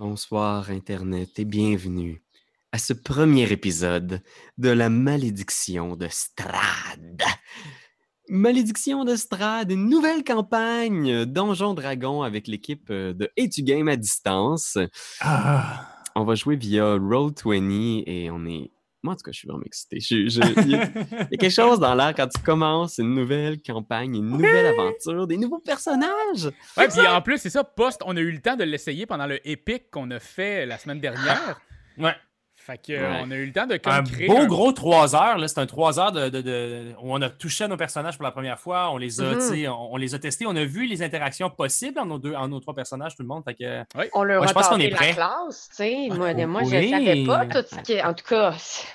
Bonsoir Internet et bienvenue à ce premier épisode de la malédiction de Strad. Malédiction de Strad, une nouvelle campagne Donjon Dragon avec l'équipe euh, de Etu Game à distance. Ah. On va jouer via Roll20 et on est. Moi, en tout cas, je suis vraiment excité. Je- je- Il y, a il y a quelque chose dans l'air quand tu commences une nouvelle campagne, une nouvelle aventure, des nouveaux personnages. Ouais, puis en plus, c'est ça, Post, on a eu le temps de l'essayer pendant le Epic qu'on a fait la semaine dernière. Ouais. Fait que Ouais. euh, on a eu le temps de comme, Un créer beau un- gros 3 heures. là. C'est un 3 heures de, de- de- où on a touché à nos personnages pour la première fois. On les a, Mhm. on, on les a testés. On a vu les interactions possibles en nos, deux, en nos trois personnages, tout le monde. Fait que, On leur Ouais, a je pense qu'on est la prêt. classe, tu sais. Moi, moi je oui. savais pas tout ce qui... En tout cas, c'est-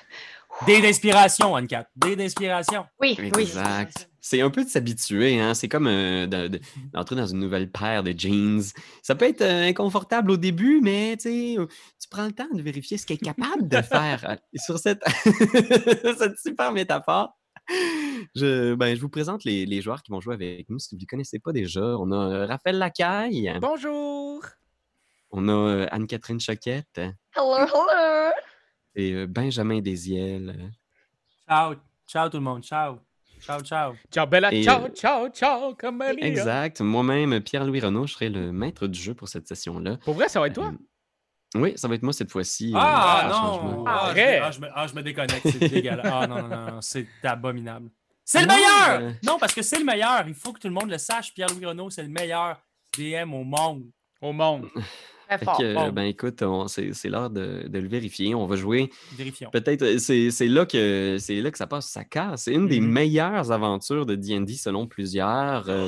Dé d'inspiration, Anne-Cat. D'inspiration. oui, oui. Exact. C'est un peu de s'habituer, hein. C'est comme euh, de- de- d'entrer dans une nouvelle paire de jeans. Ça peut être euh, inconfortable au début, mais tu prends le temps de vérifier ce qu'elle est capable de faire euh, sur cette, cette super métaphore. Je, ben, je vous présente les, les joueurs qui vont jouer avec nous. Si vous ne les connaissez pas déjà, on a euh, Raphaël Lacaille, Bonjour! on a euh, Anne-Catherine Choquette Hello, hello. et euh, Benjamin Desiel. Ciao. Ciao tout le monde. Ciao. Ciao, ciao. Ciao, Bella, Et, ciao, ciao, ciao, comme Maria. Exact. Moi-même, Pierre-Louis Renaud, je serai le maître du jeu pour cette session-là. Pour vrai, ça va être toi? Euh, Oui, ça va être moi cette fois-ci. euh, Ah, non. Ah, je, Arrête. ah, je me, ah, je me déconnecte. C'est dégueulasse. Ah, non, non, non, C'est abominable. C'est le Non, meilleur! euh, Non, parce que c'est le meilleur. Il faut que tout le monde le sache. Pierre-Louis Renault, c'est le meilleur DM au monde. Au monde. Très Fait fort. que, euh, Bon. ben écoute, c'est l'heure de, de le vérifier. On va jouer. Vérifions. Peut-être, c'est là, que- c'est là que ça passe, ça casse. C'est une des Mhm. meilleures aventures de D&D selon plusieurs. Euh,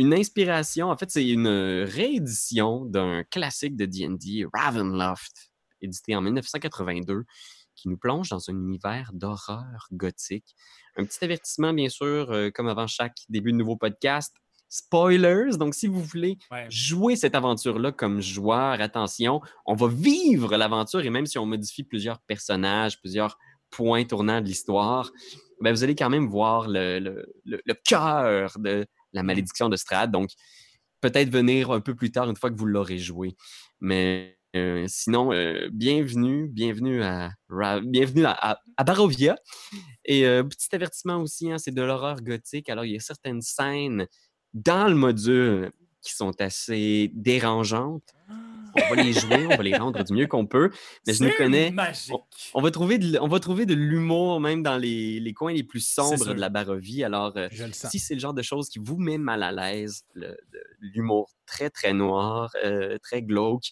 une inspiration, en fait, c'est une réédition d'un classique de D&D, Ravenloft, édité en 1982, qui nous plonge dans un univers d'horreur gothique. Un petit avertissement, bien sûr, euh, comme avant chaque début de nouveau podcast. Spoilers, donc si vous voulez Ouais. jouer cette aventure-là comme joueur, attention, on va vivre l'aventure et même si on modifie plusieurs personnages, plusieurs points tournants de l'histoire, ben, vous allez quand même voir le, le- le- le cœur de la malédiction de Strad. Donc, peut-être venir un peu plus tard une fois que vous l'aurez joué. Mais euh, sinon, euh, bienvenue, bienvenue à, bienvenue à Barovia. Et euh, petit avertissement aussi, hein, c'est de l'horreur gothique. Alors, il y a certaines scènes dans le module qui sont assez dérangeantes. On va les jouer, on va les rendre du mieux qu'on peut. Mais je nous connais. magique. On va trouver de, l- on va trouver de l'humour même dans les, les coins les plus sombres de la Barovie. Alors, euh, si c'est le genre de choses qui vous met mal à l'aise, l'humour très, très noir, euh, très glauque,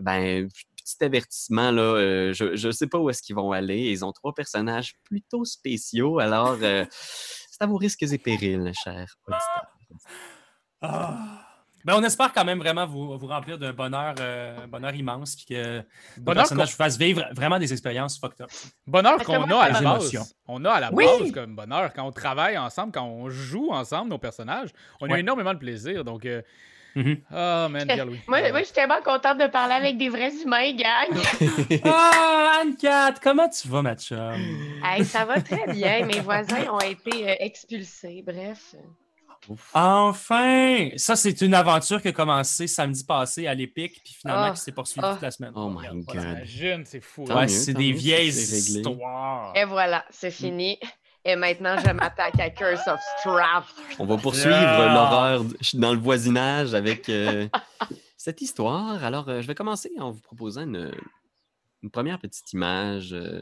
ben, petit avertissement, là, euh, je ne sais pas où est-ce qu'ils vont aller. Ils ont trois personnages plutôt spéciaux, alors euh, c'est à vos risques et périls, chers auditeurs. Ah. Ben, on espère quand même vraiment vous, vous remplir d'un bonheur, euh, bonheur immense, puis que Bonheur personnages qu'on- vous fassent vivre vraiment des expériences fucked up. Bonheur qu'on a à la base. émotions. On a à la Oui! base comme bonheur quand on travaille ensemble, quand on joue ensemble nos personnages. On a énormément de plaisir. Donc, euh, ah, man, Pierre-Louis. Moi, moi je suis tellement contente de parler avec des vrais humains, gang. Ah, Anne-Cat, comment tu vas, ma chum? Hey, ça va très bien. Mes voisins ont été euh, expulsés. Bref. Enfin! Ça, c'est une aventure qui a commencé samedi passé à l'Épic, puis finalement Ah. qui s'est poursuivie Ah. toute la semaine. Oh my God. voilà. Imagine, c'est fou. Tant hein. Ouais, c'est des mieux, vieilles histoires. Et voilà, c'est fini. Et maintenant, je m'attaque à Curse of Strap. On va poursuivre Ah. l'horreur dans le voisinage avec euh, cette histoire. Alors, euh, je vais commencer en vous proposant une, une première petite image. euh.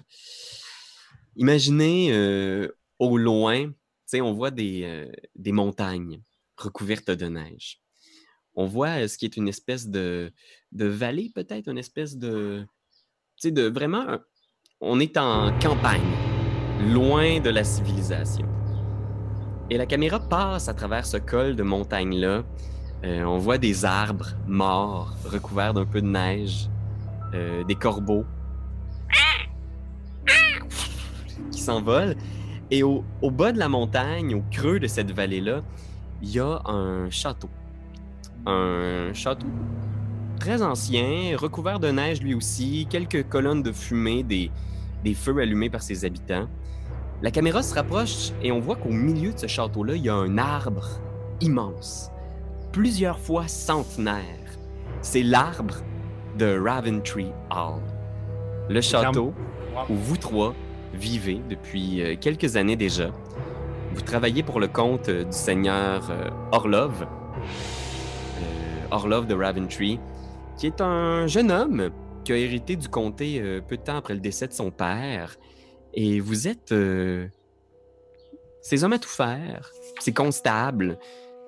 imaginez euh, au loin, on voit des, euh, des montagnes recouvertes de neige. On voit euh, ce qui est une espèce de, de vallée, peut-être, une espèce de. Tu sais, de vraiment. On est en campagne, loin de la civilisation. Et la caméra passe à travers ce col de montagne-là. Euh, on voit des arbres morts, recouverts d'un peu de neige, des corbeaux qui s'envolent. Et au, au bas de la montagne, au creux de cette vallée-là, il y a un château. Un château très ancien, recouvert de neige lui aussi, quelques colonnes de fumée, des, des feux allumés par ses habitants. La caméra se rapproche et on voit qu'au milieu de ce château-là, il y a un arbre immense, plusieurs fois centenaire. C'est l'arbre de Raventree Hall. Le château où vous trois vivez depuis euh, quelques années déjà. Vous travaillez pour le compte euh, du seigneur euh, Orlov, Orlov de Raventree, qui est un jeune homme qui a hérité du comté peu de temps après le décès de son père. Et vous êtes euh, ses hommes à tout faire, ses constables.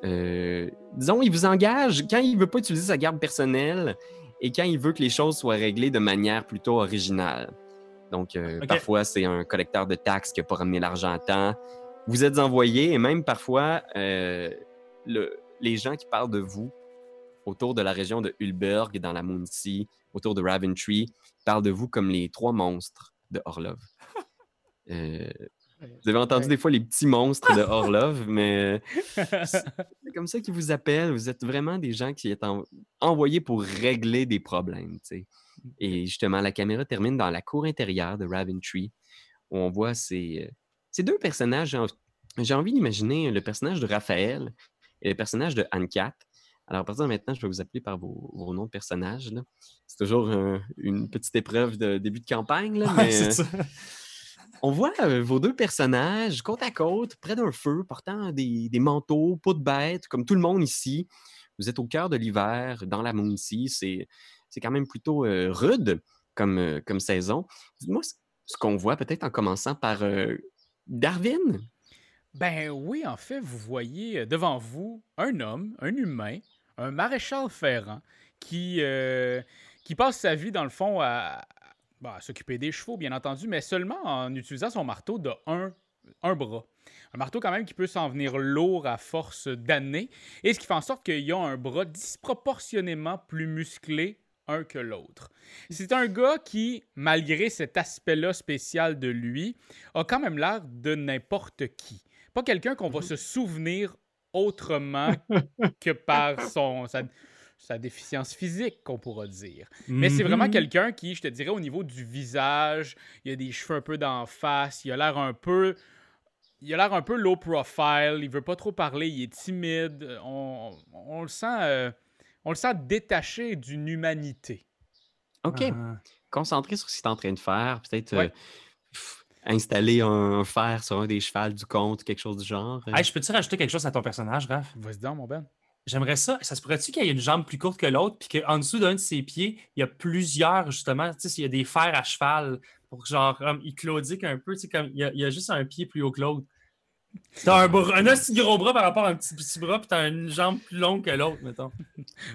Disons, il vous engage quand il veut pas utiliser sa garde personnelle et quand il veut que les choses soient réglées de manière plutôt originale. Donc, euh, parfois, c'est un collecteur de taxes qui n'a pas ramené l'argent à temps. Vous êtes envoyé et même parfois, euh, le- les gens qui parlent de vous autour de la région de Hulberg, dans la Moonsea, autour de Raventree, parlent de vous comme les trois monstres de Orlov. Euh, vous avez entendu Ouais. des fois les petits monstres de Orlov, mais c'est comme ça qu'ils vous appellent. Vous êtes vraiment des gens qui sont en- envoyés pour régler des problèmes. tu sais. Et justement, la caméra termine dans la cour intérieure de Raventree, où on voit ces, euh, ces deux personnages. J'ai env- J'ai envie d'imaginer le personnage de Raphaël et le personnage de Anne-Cat. Alors, à partir de maintenant, je vais vous appeler par vos, vos noms de personnages. C'est toujours euh, une petite épreuve de début de campagne, là, Ouais, mais c'est euh, on voit euh, vos deux personnages côte à côte, près d'un feu, portant des, des manteaux, pas de bêtes, comme tout le monde ici. Vous êtes au cœur de l'hiver, dans la Moonsea. C'est, c'est quand même plutôt euh, rude comme, euh, comme saison. Dites-moi ce, qu'on voit, peut-être en commençant par euh, Darwin. Ben oui, en fait, vous voyez devant vous un homme, un humain, un maréchal ferrant qui, qui passe sa vie, dans le fond, à, bon, à s'occuper des chevaux, bien entendu, mais seulement en utilisant son marteau de un, un bras. Un marteau quand même qui peut s'en venir lourd à force d'années, et ce qui fait en sorte qu'il a un bras disproportionnément plus musclé un que l'autre. C'est un gars qui, malgré cet aspect-là spécial de lui, a quand même l'air de n'importe qui. Pas quelqu'un qu'on va se souvenir autrement que par son, sa, sa déficience physique, qu'on pourra dire. Mais c'est vraiment Mhm. quelqu'un qui, je te dirais, au niveau du visage, il a des cheveux un peu d'en face, il a l'air un peu. Il a l'air un peu low profile, il veut pas trop parler, il est timide. On, on le sent. euh, on le sent détaché d'une humanité. OK. Ah. Concentré sur ce qu'il est en train de faire. Peut-être euh, Ouais. installer un, fer sur un des chevals du comte, quelque chose du genre. euh. Hey, je peux-tu rajouter quelque chose à ton personnage, Raph? Vas-y donc, mon Ben. J'aimerais ça. Ça se pourrait-tu qu'il y ait une jambe plus courte que l'autre, puis qu'en dessous d'un de ses pieds, il y a plusieurs, justement, tu sais, s'il y a des fers à cheval, pour que, genre, comme, il claudique un peu, tu sais, comme, il y, a, il y a juste un pied plus haut que l'autre. T'as un, bras- un aussi gros bras par rapport à un petit, petit bras, puis t'as une jambe plus longue que l'autre, mettons.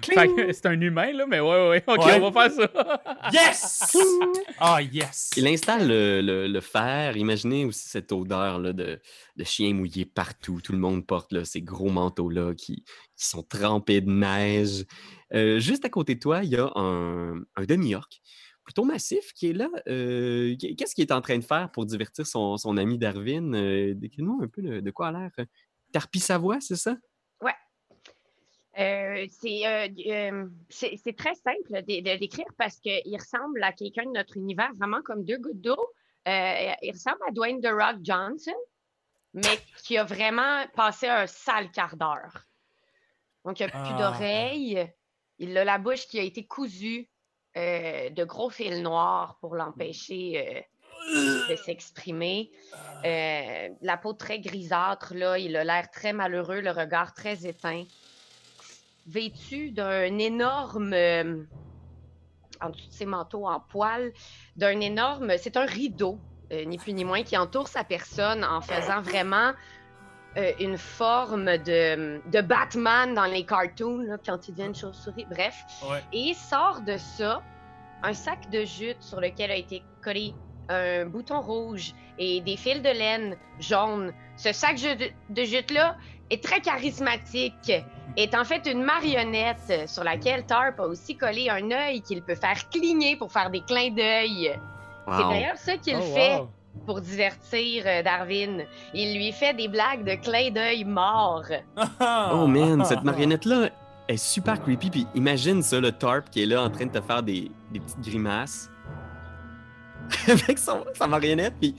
C'est un humain, là, mais ouais, ouais, ok, Ouais. on va faire ça. Yes! Ah, yes! Il installe le, le- le fer. Imaginez aussi cette odeur là, de, de chien mouillé partout. Tout le monde porte là, ces gros manteaux-là qui, qui sont trempés de neige. Euh, juste à côté de toi, il y a un, un demi-orc plutôt massif qui est là. Euh, qu- Qu'est-ce qu'il est en train de faire pour divertir son, son ami Darwin? Euh, Décris-nous un peu de quoi a l'air. euh, Tarpi Savoie, c'est ça? Euh, c'est euh, très simple de, de l'écrire parce qu'il ressemble à quelqu'un de notre univers, vraiment comme deux gouttes d'eau. Il ressemble à Dwayne The Rock Johnson, mais qui a vraiment passé un sale quart d'heure. Donc, il n'a plus Ah. d'oreilles. Il a la bouche qui a été cousue euh, de gros fils noirs pour l'empêcher euh, de s'exprimer. Euh, la peau très grisâtre, là, il a l'air très malheureux, le regard très éteint. Vêtu d'un énorme, euh, en dessous de ses manteaux en poil, d'un énorme, c'est un rideau, euh, ni plus ni moins, qui entoure sa personne en faisant vraiment euh, une forme de, de Batman dans les cartoons, là, quand il devient une chauve-souris. Bref, Ouais. et sort de ça un sac de jute sur lequel a été collé un bouton rouge et des fils de laine jaune. Ce sac de, jute-là est très charismatique, est en fait une marionnette sur laquelle Tarp a aussi collé un œil qu'il peut faire cligner pour faire des clins d'œil. C'est d'ailleurs ça qu'il Oh, fait wow. Pour divertir euh, Darwin. Il lui fait des blagues de clins d'œil morts. Oh man, cette marionnette-là est super creepy. Puis imagine ça, le tarp qui est là en train de te faire des, des petites grimaces avec son, sa marionnette. Puis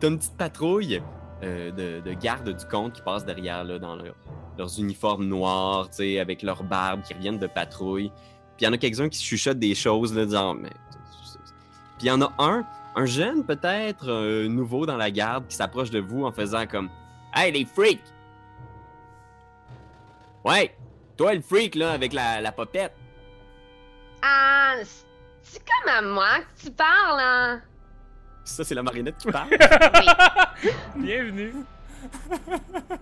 t'as une petite patrouille euh, de, de gardes du comte qui passent derrière là, dans leur- leurs uniformes noirs, avec leurs barbes qui reviennent de patrouille. Puis il y en a quelques-uns qui chuchotent des choses, là, disant, mais. Puis il y en a un, un jeune peut-être, euh, nouveau dans la garde, qui s'approche de vous en faisant comme Hey, les freaks! Ouais, toi le freak, là, avec la, la popette. Ah, c'est comme à moi que tu parles, hein? Ça, c'est la marionnette qui parle. Oui. Bienvenue.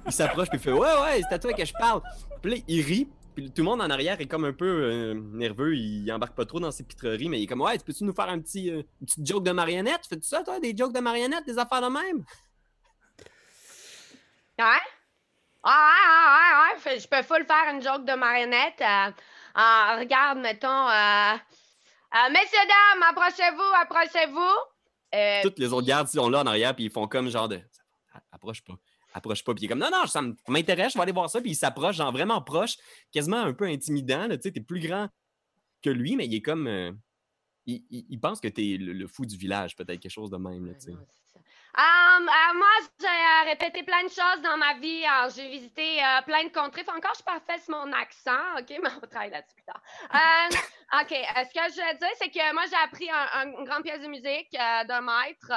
il s'approche, puis il fait Ouais, ouais, c'est à toi que je parle. Puis là, il rit. Puis tout le monde en arrière est comme un peu euh, nerveux. Il embarque pas trop dans ses pitreries, mais il est comme Ouais, peux-tu nous faire un petit, euh, une petite joke de marionnette? Fais-tu ça, toi, des jokes de marionnette, des affaires de même? Ouais? Ah, ouais, ouais, ouais, Je peux full faire une joke de marionnette. euh, regarde, mettons. Messieurs, dames, approchez-vous, approchez-vous. Toutes les autres gardes sont là en arrière, puis ils font comme genre de Approche pas, approche pas. Puis il est comme Non, non, ça m'intéresse, je vais aller voir ça. Puis il s'approche, genre vraiment proche, quasiment un peu intimidant. Tu sais, t'es plus grand que lui, mais il est comme. euh, il, il- il pense que t'es le, le fou du village, peut-être quelque chose de même. Là, non, ça. Um, euh, moi, j'ai euh, répété plein de choses dans ma vie. J'ai visité euh, plein de contrées. Faut encore, je parfaite mon accent, OK? Mais on va travailler là-dessus plus tard. Euh, OK, ce que je veux dire, c'est que moi, j'ai appris un- un- une grande pièce de musique d'un maître.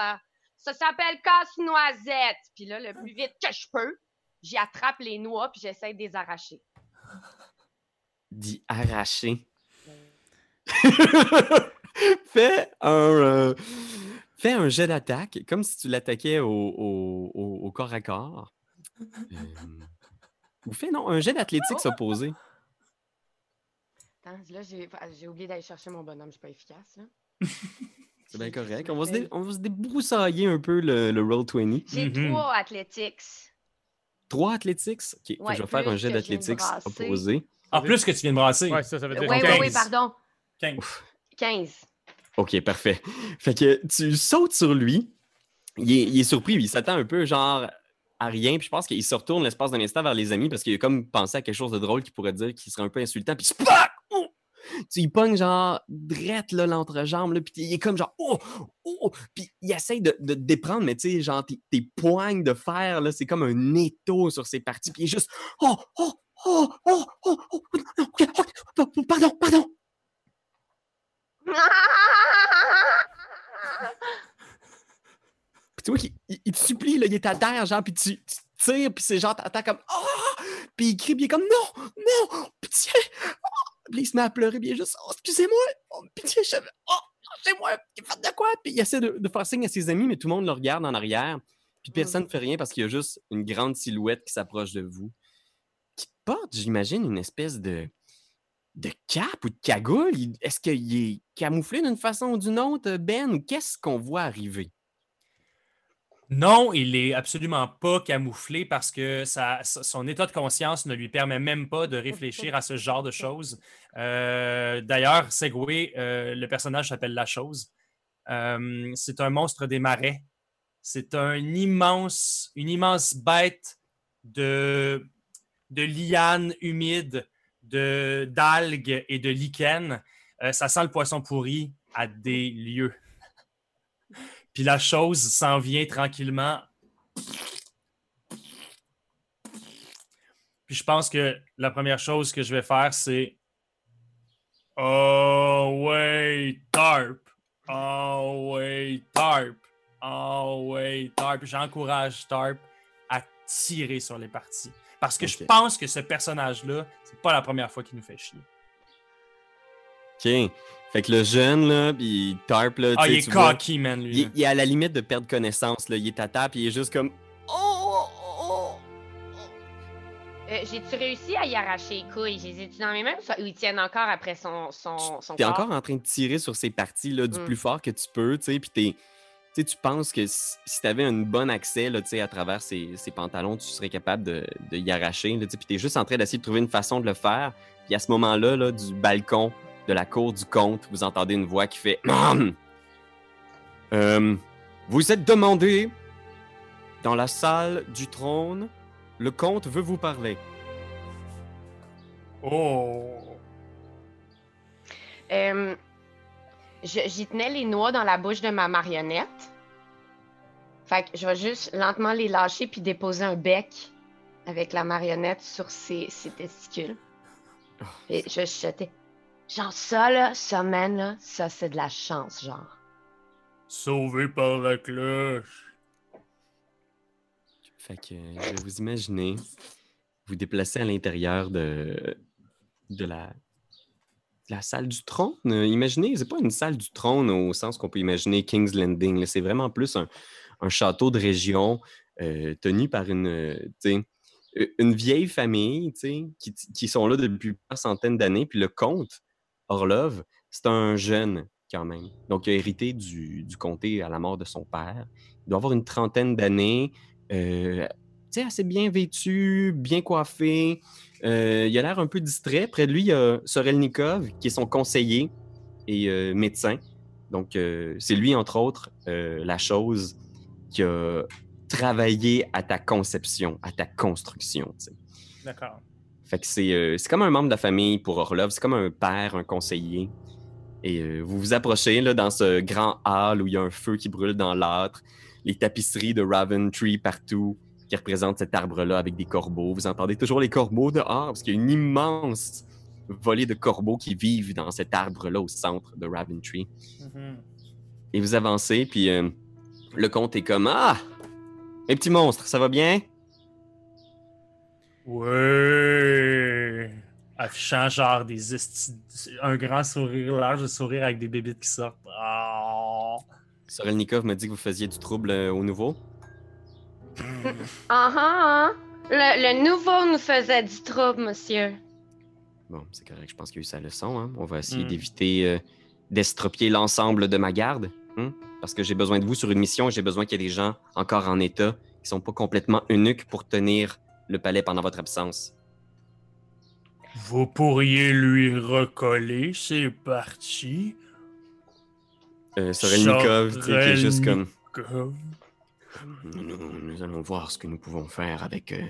Ça s'appelle Casse-Noisette. Puis là, le plus vite que je peux, j'y attrape les noix puis j'essaie de les arracher. D'y arracher. fais un. euh, fais un jet d'attaque, comme si tu l'attaquais au, au- au- au corps à corps. Euh, ou fais non, un jet d'athlétique opposé. Attends, là, j'ai j'ai oublié d'aller chercher mon bonhomme. Je suis pas efficace, là. C'est bien correct. On va, se dé- m'appelle- on va se débroussailler un peu le, le Roll 20. J'ai Mhm. trois athletics. 3 athletics? Ok, Ouais, je vais faire un jet brasser. opposé. En plus que tu viens de brasser. Ouais, ça, ça veut Oui, dire oui, 15. oui, pardon. 15. 15. Ok, parfait. Fait que tu sautes sur lui. Il est, il est surpris, il s'attend un peu genre à rien. Puis je pense qu'il se retourne l'espace d'un instant vers les amis parce qu'il a comme pensé à quelque chose de drôle qu'il pourrait dire qui serait un peu insultant. Puis SPAC! Tu il pogne genre drette là, l'entrejambe, là, puis il est comme genre oh, oh, puis il essaye de, de déprendre, mais tu sais, genre tes, tes poignes de fer, là, c'est comme un étau sur ses parties, puis il est juste oh, oh, oh, oh, oh, oh, oh, pardon, pardon. Puis tu vois qu'il il- il te supplie, là, il est à terre, genre, puis tu, tu tires, puis c'est genre, t'entends comme oh! Puis il crie, puis il est comme non, non, pitié! Oh! Puis il se met à pleurer, puis il est juste oh, excusez-moi, oh, pitié, je... oh, lâchez-moi, faites de quoi? Puis il essaie de, de faire signe à ses amis, mais tout le monde le regarde en arrière, puis personne ne fait rien parce qu'il y a juste une grande silhouette qui s'approche de vous, qui porte, j'imagine, une espèce de de cape ou de cagoule. Est-ce qu'il est camouflé d'une façon ou d'une autre, Ben, qu'est-ce qu'on voit arriver? Non, il est absolument pas camouflé parce que son état de conscience ne lui permet même pas de réfléchir à ce genre de choses. Euh, D'ailleurs, Segway, euh, le personnage s'appelle La Chose. Euh, c'est un monstre des marais. C'est une immense bête de, de lianes humides, de d'algues et de lichens. Ça sent le poisson pourri à des lieux. Puis la chose s'en vient tranquillement. Puis je pense que la première chose que je vais faire, c'est. Oh, ouais, tarp. Oh, ouais, tarp. Oh, ouais, tarp. J'encourage tarp à tirer sur les parties. Parce que je pense que ce personnage-là, c'est pas la première fois qu'il nous fait chier. OK. Fait que le jeune, là, puis Tarp, là, Ah, tu sais, il est tu vois, cocky, man, lui. il, il est à la limite de perdre connaissance, là. Il est à table, puis il est juste comme... Oh, oh, Euh, J'ai-tu réussi à y arracher les couilles? J'ai les ai dans mes mains ou ça- ou ils tiennent encore après son, son, son T'es encore en train de tirer sur ces parties, là, du Mm. plus fort que tu peux, tu sais, puis t'es... Tu sais, tu penses que si, si t'avais un bon accès, là, tu sais, à travers ses, ses pantalons, tu serais capable de, de y arracher, là, tu sais, puis t'es juste en train d'essayer de trouver une façon de le faire. Puis à ce moment-là, là, du balcon de la cour du comte, vous entendez une voix qui fait Euh, Vous êtes demandé dans la salle du trône. Le comte veut vous parler. Oh! Euh, je- J'y tenais les noix dans la bouche de ma marionnette. Fait que je vais juste lentement les lâcher puis déposer un bec avec la marionnette sur ses, ses testicules. Et je chuchoter. Genre ça, là, ça, man, là, ça, c'est de la chance, genre. Sauvé par la cloche. Fait que je vais vous imaginez vous déplacer à l'intérieur de, de la, de la salle du trône. Imaginez, c'est pas une salle du trône au sens qu'on peut imaginer King's Landing. C'est vraiment plus un, un château de région euh, tenu par une, vieille famille tu sais, qui, qui sont là depuis plusieurs centaines d'années. Puis le comte Orlov, c'est un jeune quand même. Donc, il a hérité du, du comté à la mort de son père. Il doit avoir une trentaine d'années. euh, assez bien vêtu, bien coiffé. Euh, il a l'air un peu distrait. Près de lui, il y a Sorelnikov, qui est son conseiller et euh, médecin. Donc, euh, c'est lui, entre autres, la chose qui a travaillé à ta conception, à ta construction. D'accord. Fait que c'est euh, c'est comme un membre de la famille pour Orlov. C'est comme un père, un conseiller. Et euh, vous vous approchez là, dans ce grand hall où il y a un feu qui brûle dans l'âtre, les tapisseries de Raven Tree partout qui représentent cet arbre-là avec des corbeaux. Vous entendez toujours les corbeaux dehors parce qu'il y a une immense volée de corbeaux qui vivent dans cet arbre-là au centre de Raven Tree. Mhm. Et vous avancez, puis euh, le comte est comme Ah! Mes petits monstres, ça va bien? Ouais. Affichant genre des esti- un grand sourire, large sourire avec des bébites qui sortent. Ah. Sorelnikov m'a dit que vous faisiez du trouble euh, au nouveau. Ah ah, hein? Le, le nouveau nous faisait du trouble, monsieur. Bon, c'est correct, je pense qu'il y a eu sa leçon. hein. On va essayer Hmm. d'éviter euh, d'estropier l'ensemble de ma garde. hein, Parce que j'ai besoin de vous sur une mission et j'ai besoin qu'il y ait des gens encore en état qui sont pas complètement eunuques pour tenir le palais pendant votre absence. Vous pourriez lui recoller, c'est parti. Euh, sais, qui est juste comme. Nous, nous allons voir ce que nous pouvons faire avec euh,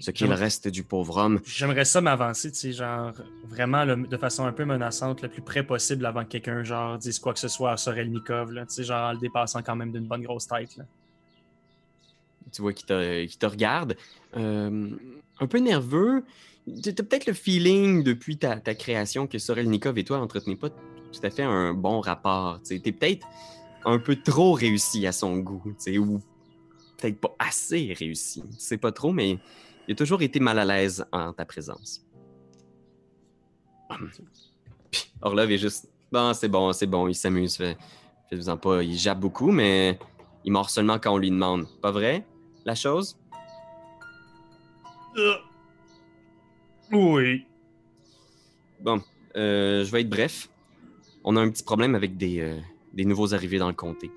ce qu'il reste du pauvre homme. J'aimerais ça m'avancer, tu sais, genre, vraiment de façon un peu menaçante, le plus près possible avant que quelqu'un, genre, dise quoi que ce soit à Sorelnikov, tu sais, genre, en le dépassant quand même d'une bonne grosse tête, là. Tu vois, qui te, regarde, euh, un peu nerveux. Tu as peut-être le feeling depuis ta, création que Sorelnikov et toi n'entretenez pas tout à fait un bon rapport. Tu es peut-être un peu trop réussi à son goût, ou peut-être pas assez réussi. Tu sais pas trop, mais il a toujours été mal à l'aise en ta présence. Orlov est juste, bon, c'est bon, c'est bon, il s'amuse, fait- faites-vous-en pas, il jappe beaucoup, mais il mord seulement quand on lui demande. Pas vrai? La chose? Euh. Oui. Bon, euh, je vais être bref. On a un petit problème avec des, euh, des nouveaux arrivés dans le comté.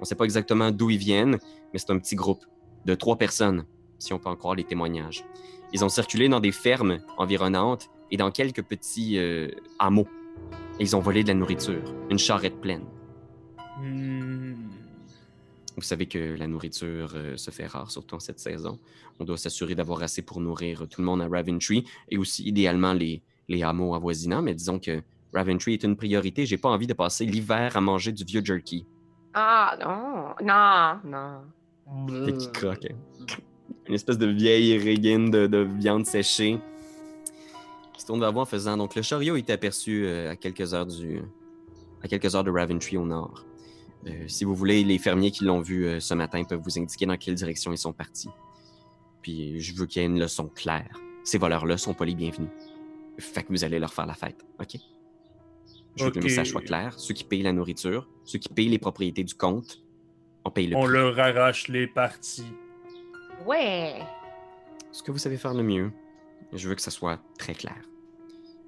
On sait pas exactement d'où ils viennent, mais c'est un petit groupe de trois personnes, si on peut en croire les témoignages. Ils ont circulé dans des fermes environnantes et dans quelques petits euh, hameaux. Et ils ont volé de la nourriture, une charrette pleine. Hmm. Vous savez que la nourriture euh, se fait rare, surtout en cette saison. On doit s'assurer d'avoir assez pour nourrir tout le monde à Raventree et aussi idéalement les, les hameaux avoisinants. Mais disons que Raventree est une priorité. J'ai pas envie de passer l'hiver à manger du vieux jerky. Ah non, non, non. Fait qu'il croque. hein. Une espèce de vieille régine de, de viande séchée. Qui se tourne vers vous en faisant. Donc le chariot est aperçu euh, à quelques heures du. à quelques heures de Raventree au nord. Euh, si vous voulez, les fermiers qui l'ont vu euh, ce matin peuvent vous indiquer dans quelle direction ils sont partis. Puis je veux qu'il y ait une leçon claire. Ces voleurs-là sont pas les bienvenus. Fait que vous allez leur faire la fête, ok? Je veux que le message soit clair. Ceux qui payent la nourriture, ceux qui payent les propriétés du compte, on paye le On prix. leur arrache les parties. Ouais. Ce que vous savez faire le mieux. Je veux que ça soit très clair.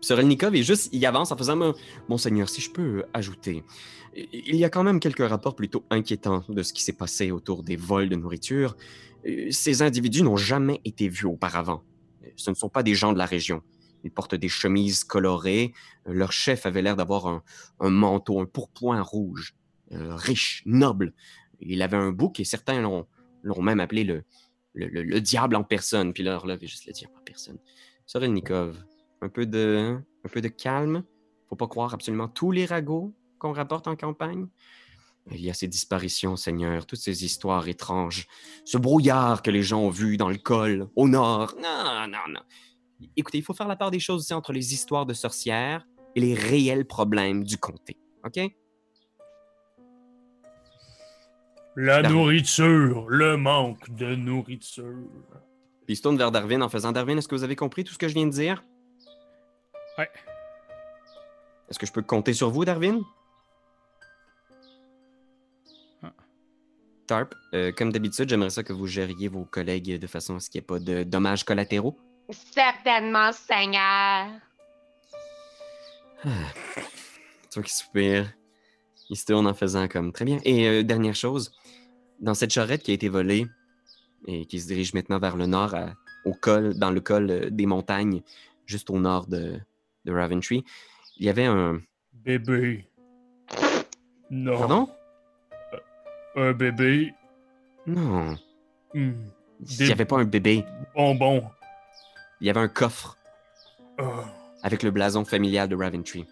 Sorelnikov est juste, il avance en faisant Mon- Monseigneur, si je peux ajouter, il y a quand même quelques rapports plutôt inquiétants de ce qui s'est passé autour des vols de nourriture. Euh, Ces individus n'ont jamais été vus auparavant. Ce ne sont pas des gens de la région. Ils portent des chemises colorées. Euh, Leur chef avait l'air d'avoir un, manteau, un pourpoint rouge, euh, riche, noble. Il avait un bouc et certains l'ont même appelé le, le, le- le diable en personne. Puis là, là, juste le diable en personne. Sorelnikov, un peu de, un peu de calme. Faut pas croire absolument tous les ragots qu'on rapporte en campagne. Il y a ces disparitions, Seigneur, toutes ces histoires étranges, ce brouillard que les gens ont vu dans le col, au nord. Non, non, non. Écoutez, il faut faire la part des choses aussi entre les histoires de sorcières et les réels problèmes du comté. OK? La nourriture, le manque de nourriture. Puis il se tourne vers Darwin en faisant Darwin, est-ce que vous avez compris tout ce que je viens de dire? Ouais. Est-ce que je peux compter sur vous, Darwin? Ah. Tarp, euh, comme d'habitude, j'aimerais ça que vous gériez vos collègues de façon à ce qu'il n'y ait pas de dommages collatéraux. Certainement, Seigneur. Tu vois qu'il soupire. Il se tourne en faisant comme très bien. Et euh, dernière chose, dans cette charrette qui a été volée et qui se dirige maintenant vers le nord, à- au col, dans le col euh, des montagnes, juste au nord de, de Raventree, il y avait un. Bébé. Non. Pardon? Un bébé. Non. Hmm. Il n'y avait pas un bébé. Bonbon. Il y avait un coffre Ah. avec le blason familial de Raventree.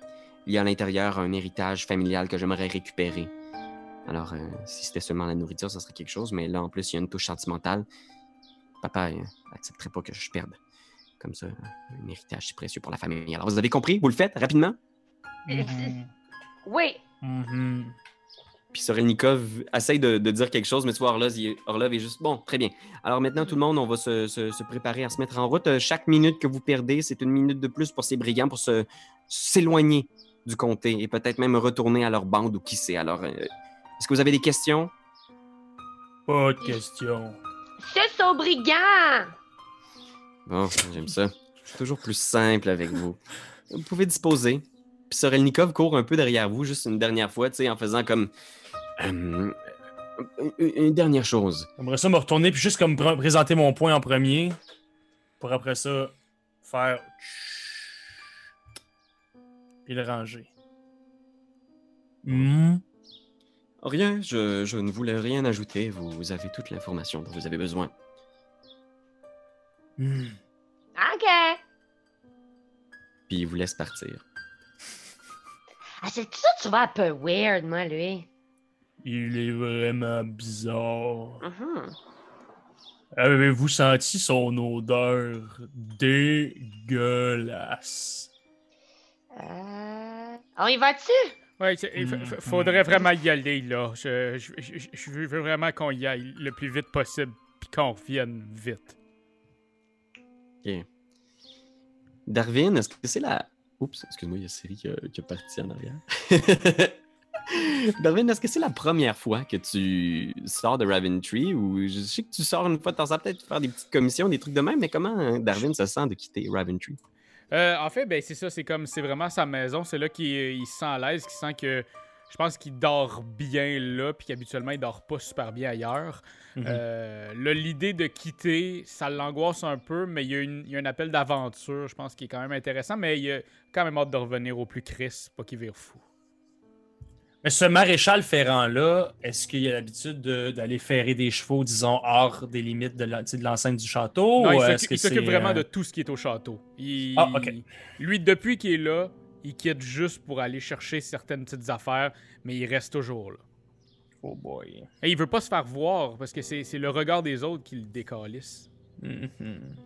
Il y a à l'intérieur un héritage familial que j'aimerais récupérer. Alors, euh, si c'était seulement la nourriture, ça serait quelque chose, mais là, en plus, il y a une touche sentimentale. Papa euh, accepterait pas que je perde comme ça un héritage si précieux pour la famille. Alors, vous avez compris? Vous le faites rapidement? Mhm. Oui. Mhm. Puis Sorelnikov essaye de, de dire quelque chose, mais tu vois, Orlov, il est, Orlov est juste bon, très bien. Alors maintenant, tout le monde, on va se, se- se préparer à se mettre en route. Euh, Chaque minute que vous perdez, c'est une minute de plus pour ces brigands pour se s'éloigner du comté et peut-être même retourner à leur bande ou qui sait. Alors, euh, est-ce que vous avez des questions? Pas de question. C'est au brigand. Bon, j'aime ça. C'est toujours plus simple avec vous. Vous pouvez disposer. Puis Sorelnikov court un peu derrière vous, juste une dernière fois, tu sais, en faisant comme. euh, une- dernière chose. J'aimerais ça me retourner puis juste comme pr- présenter mon point en premier. Pour après ça, faire. Puis le ranger. Hmm. Rien, je, je ne voulais rien ajouter. Vous, vous avez toute l'information dont vous avez besoin. Hmm. OK. Puis il vous laisse partir. Ah, c'est ça, tu vois un peu weird, moi, lui? Il est vraiment bizarre. Mhm. Avez-vous senti son odeur dégueulasse? Euh... On y va-tu? Ouais, c'est- il Mm, fa- faudrait vraiment y aller, là. Je, je- je- je veux vraiment qu'on y aille le plus vite possible, puis qu'on revienne vite. Ok. Darwin, est-ce que c'est la. Oups, excuse-moi, il y a Siri qui a, qui a parti en arrière. Darwin, est-ce que c'est la première fois que tu sors de Raventree ou je sais que tu sors une fois de temps en peut-être faire des petites commissions, des trucs de même, mais comment Darwin se sent de quitter Raventree? Euh, en fait, ben, c'est ça, c'est comme, c'est vraiment sa maison, c'est là qu'il il se sent à l'aise, qu'il sent que, je pense qu'il dort bien là, puis qu'habituellement, il dort pas super bien ailleurs. Mhm. Euh, là, l'idée de quitter, ça l'angoisse un peu, mais il y, a une- il y a un appel d'aventure, je pense, qui est quand même intéressant, mais il a quand même hâte de revenir au plus Chris, pas qu'il vire fou. Mais ce maréchal ferrant-là, est-ce qu'il a l'habitude de- d'aller ferrer des chevaux, disons, hors des limites de l'enceinte du château? Non, il s'occupe- vraiment euh, de tout ce qui est au château. Il- Ah, ok. Lui, depuis qu'il est là, il quitte juste pour aller chercher certaines petites affaires, mais il reste toujours là. Oh boy. Et il veut pas se faire voir parce que c'est le regard des autres qui le décalisse. Mhm.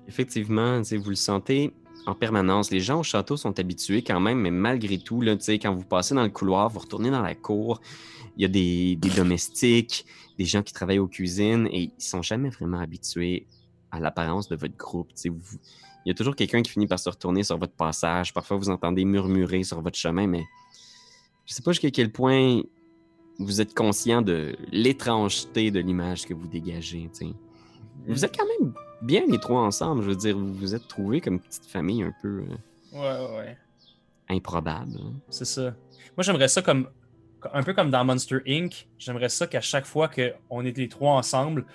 Effectivement, tu sais, vous le sentez en permanence. Les gens au château sont habitués quand même, mais malgré tout, là, quand vous passez dans le couloir, vous retournez dans la cour, il y a des, des domestiques, des gens qui travaillent aux cuisines et ils sont jamais vraiment habitués à l'apparence de votre groupe. vous- il y a toujours quelqu'un qui finit par se retourner sur votre passage. Parfois, vous entendez murmurer sur votre chemin, mais je sais pas jusqu'à quel point vous êtes conscient de l'étrangeté de l'image que vous dégagez. sais. Vous êtes quand même bien les trois ensemble. Je veux dire, vous vous êtes trouvés comme petite famille un peu euh, ouais, ouais. improbable. hein. C'est ça. Moi, j'aimerais ça comme. Un peu comme dans Monster Inc. J'aimerais ça qu'à chaque fois qu'on est les trois ensemble,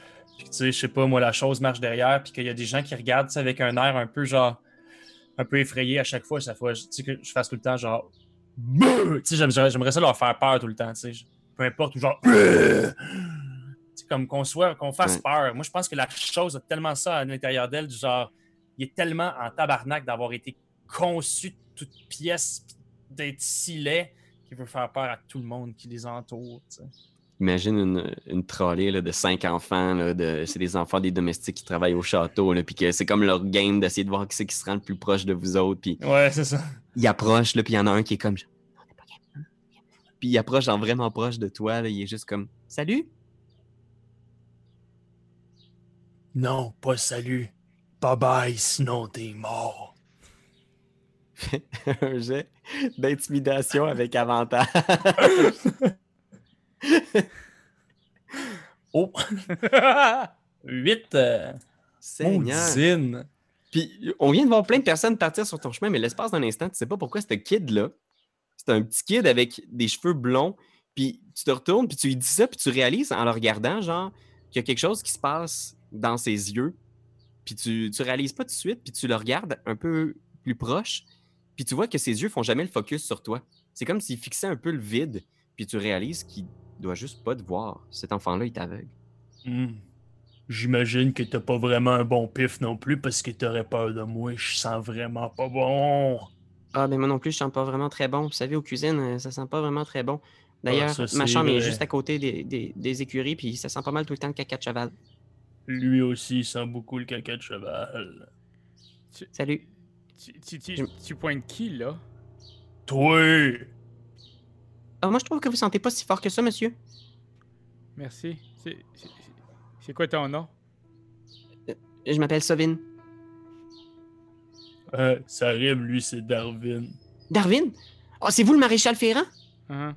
puis tu sais, je sais pas, moi, la chose marche derrière, puis qu'il y a des gens qui regardent, sais, avec un air un peu genre. un peu effrayé à chaque fois, chaque fois, tu sais, que je fasse tout le temps genre. Tu sais, j'aimerais ça leur faire peur tout le temps, tu sais. Peu importe, ou genre. Beuh! Tu sais, comme qu'on soit, qu'on fasse peur. Moi, je pense que la chose a tellement ça à l'intérieur d'elle, du genre, il est tellement en tabarnak d'avoir été conçu de toutes pièces, d'être si laid, qu'il veut faire peur à tout le monde qui les entoure, tu sais. Imagine une, une trolley là, de cinq enfants. là, de, c'est des enfants des domestiques qui travaillent au château. là, Puis que c'est comme leur game d'essayer de voir qui c'est qui se rend le plus proche de vous autres. Puis Ouais, c'est ça. il approche, là, puis il y en a un qui est comme. Capable. Puis il approche, genre vraiment proche de toi, là, il est juste comme Salut! Non, pas salut. Bye bye, sinon t'es mort. un jet d'intimidation avec avantage. Oh! 8. Euh... Seigneur. Puis on vient de voir plein de personnes partir sur ton chemin, mais l'espace d'un instant, tu sais pas pourquoi ce kid-là, c'est un petit kid avec des cheveux blonds, puis tu te retournes, puis tu lui dis ça, puis tu réalises en le regardant, genre, qu'il y a quelque chose qui se passe dans ses yeux, puis tu, tu réalises pas tout de suite, puis tu le regardes un peu plus proche, puis tu vois que ses yeux font jamais le focus sur toi. C'est comme s'il fixait un peu le vide, puis tu réalises qu'il doit juste pas te voir. Cet enfant-là est aveugle. Hmm. J'imagine que t'as pas vraiment un bon pif non plus parce que t'aurais peur de moi. Je sens vraiment pas bon. Ah, mais moi non plus, je sens pas vraiment très bon. Vous savez, aux cuisines, euh, ça sent pas vraiment très bon. D'ailleurs, Ah, ça, ma chambre est juste à côté des, des- des écuries, puis ça sent pas mal tout le temps le caca de cheval. Lui aussi, il sent beaucoup le caca de cheval. Salut. Tu, tu, tu, tu pointes qui, là? Toi! Ah, moi, je trouve que vous sentez pas si fort que ça, monsieur. Merci. C'est- quoi ton nom? Je m'appelle Sovin. Euh, ça rime, lui, c'est Darwin. Darwin? Oh, c'est vous le maréchal Ferrand? Hein?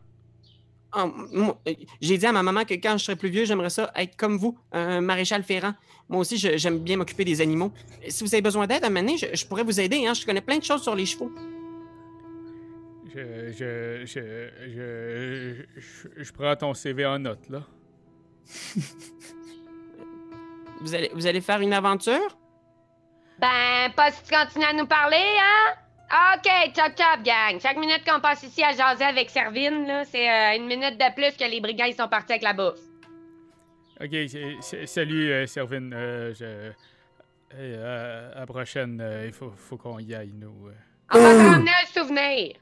Ah, euh, J'ai dit à ma maman que quand je serai plus vieux, j'aimerais ça être comme vous, un maréchal Ferrand. Moi aussi, j'aime bien m'occuper des animaux. Si vous avez besoin d'aide à donné, je, je pourrais vous aider. Hein? Je connais plein de choses sur les chevaux. Je, je, je, je, je, je prends ton CV en note, là. Vous allez, vous allez faire une aventure? Ben, pas si tu continues à nous parler, hein? OK, top top, gang. Chaque minute qu'on passe ici à jaser avec Servine, là, c'est euh, une minute de plus que les brigands ils sont partis avec la bouffe. Ok, c'est- c'est- salut, euh, Servine. Euh, je... Hey, euh, à la prochaine, euh, il faut, faut qu'on y aille, nous. On va se ramener un souvenir.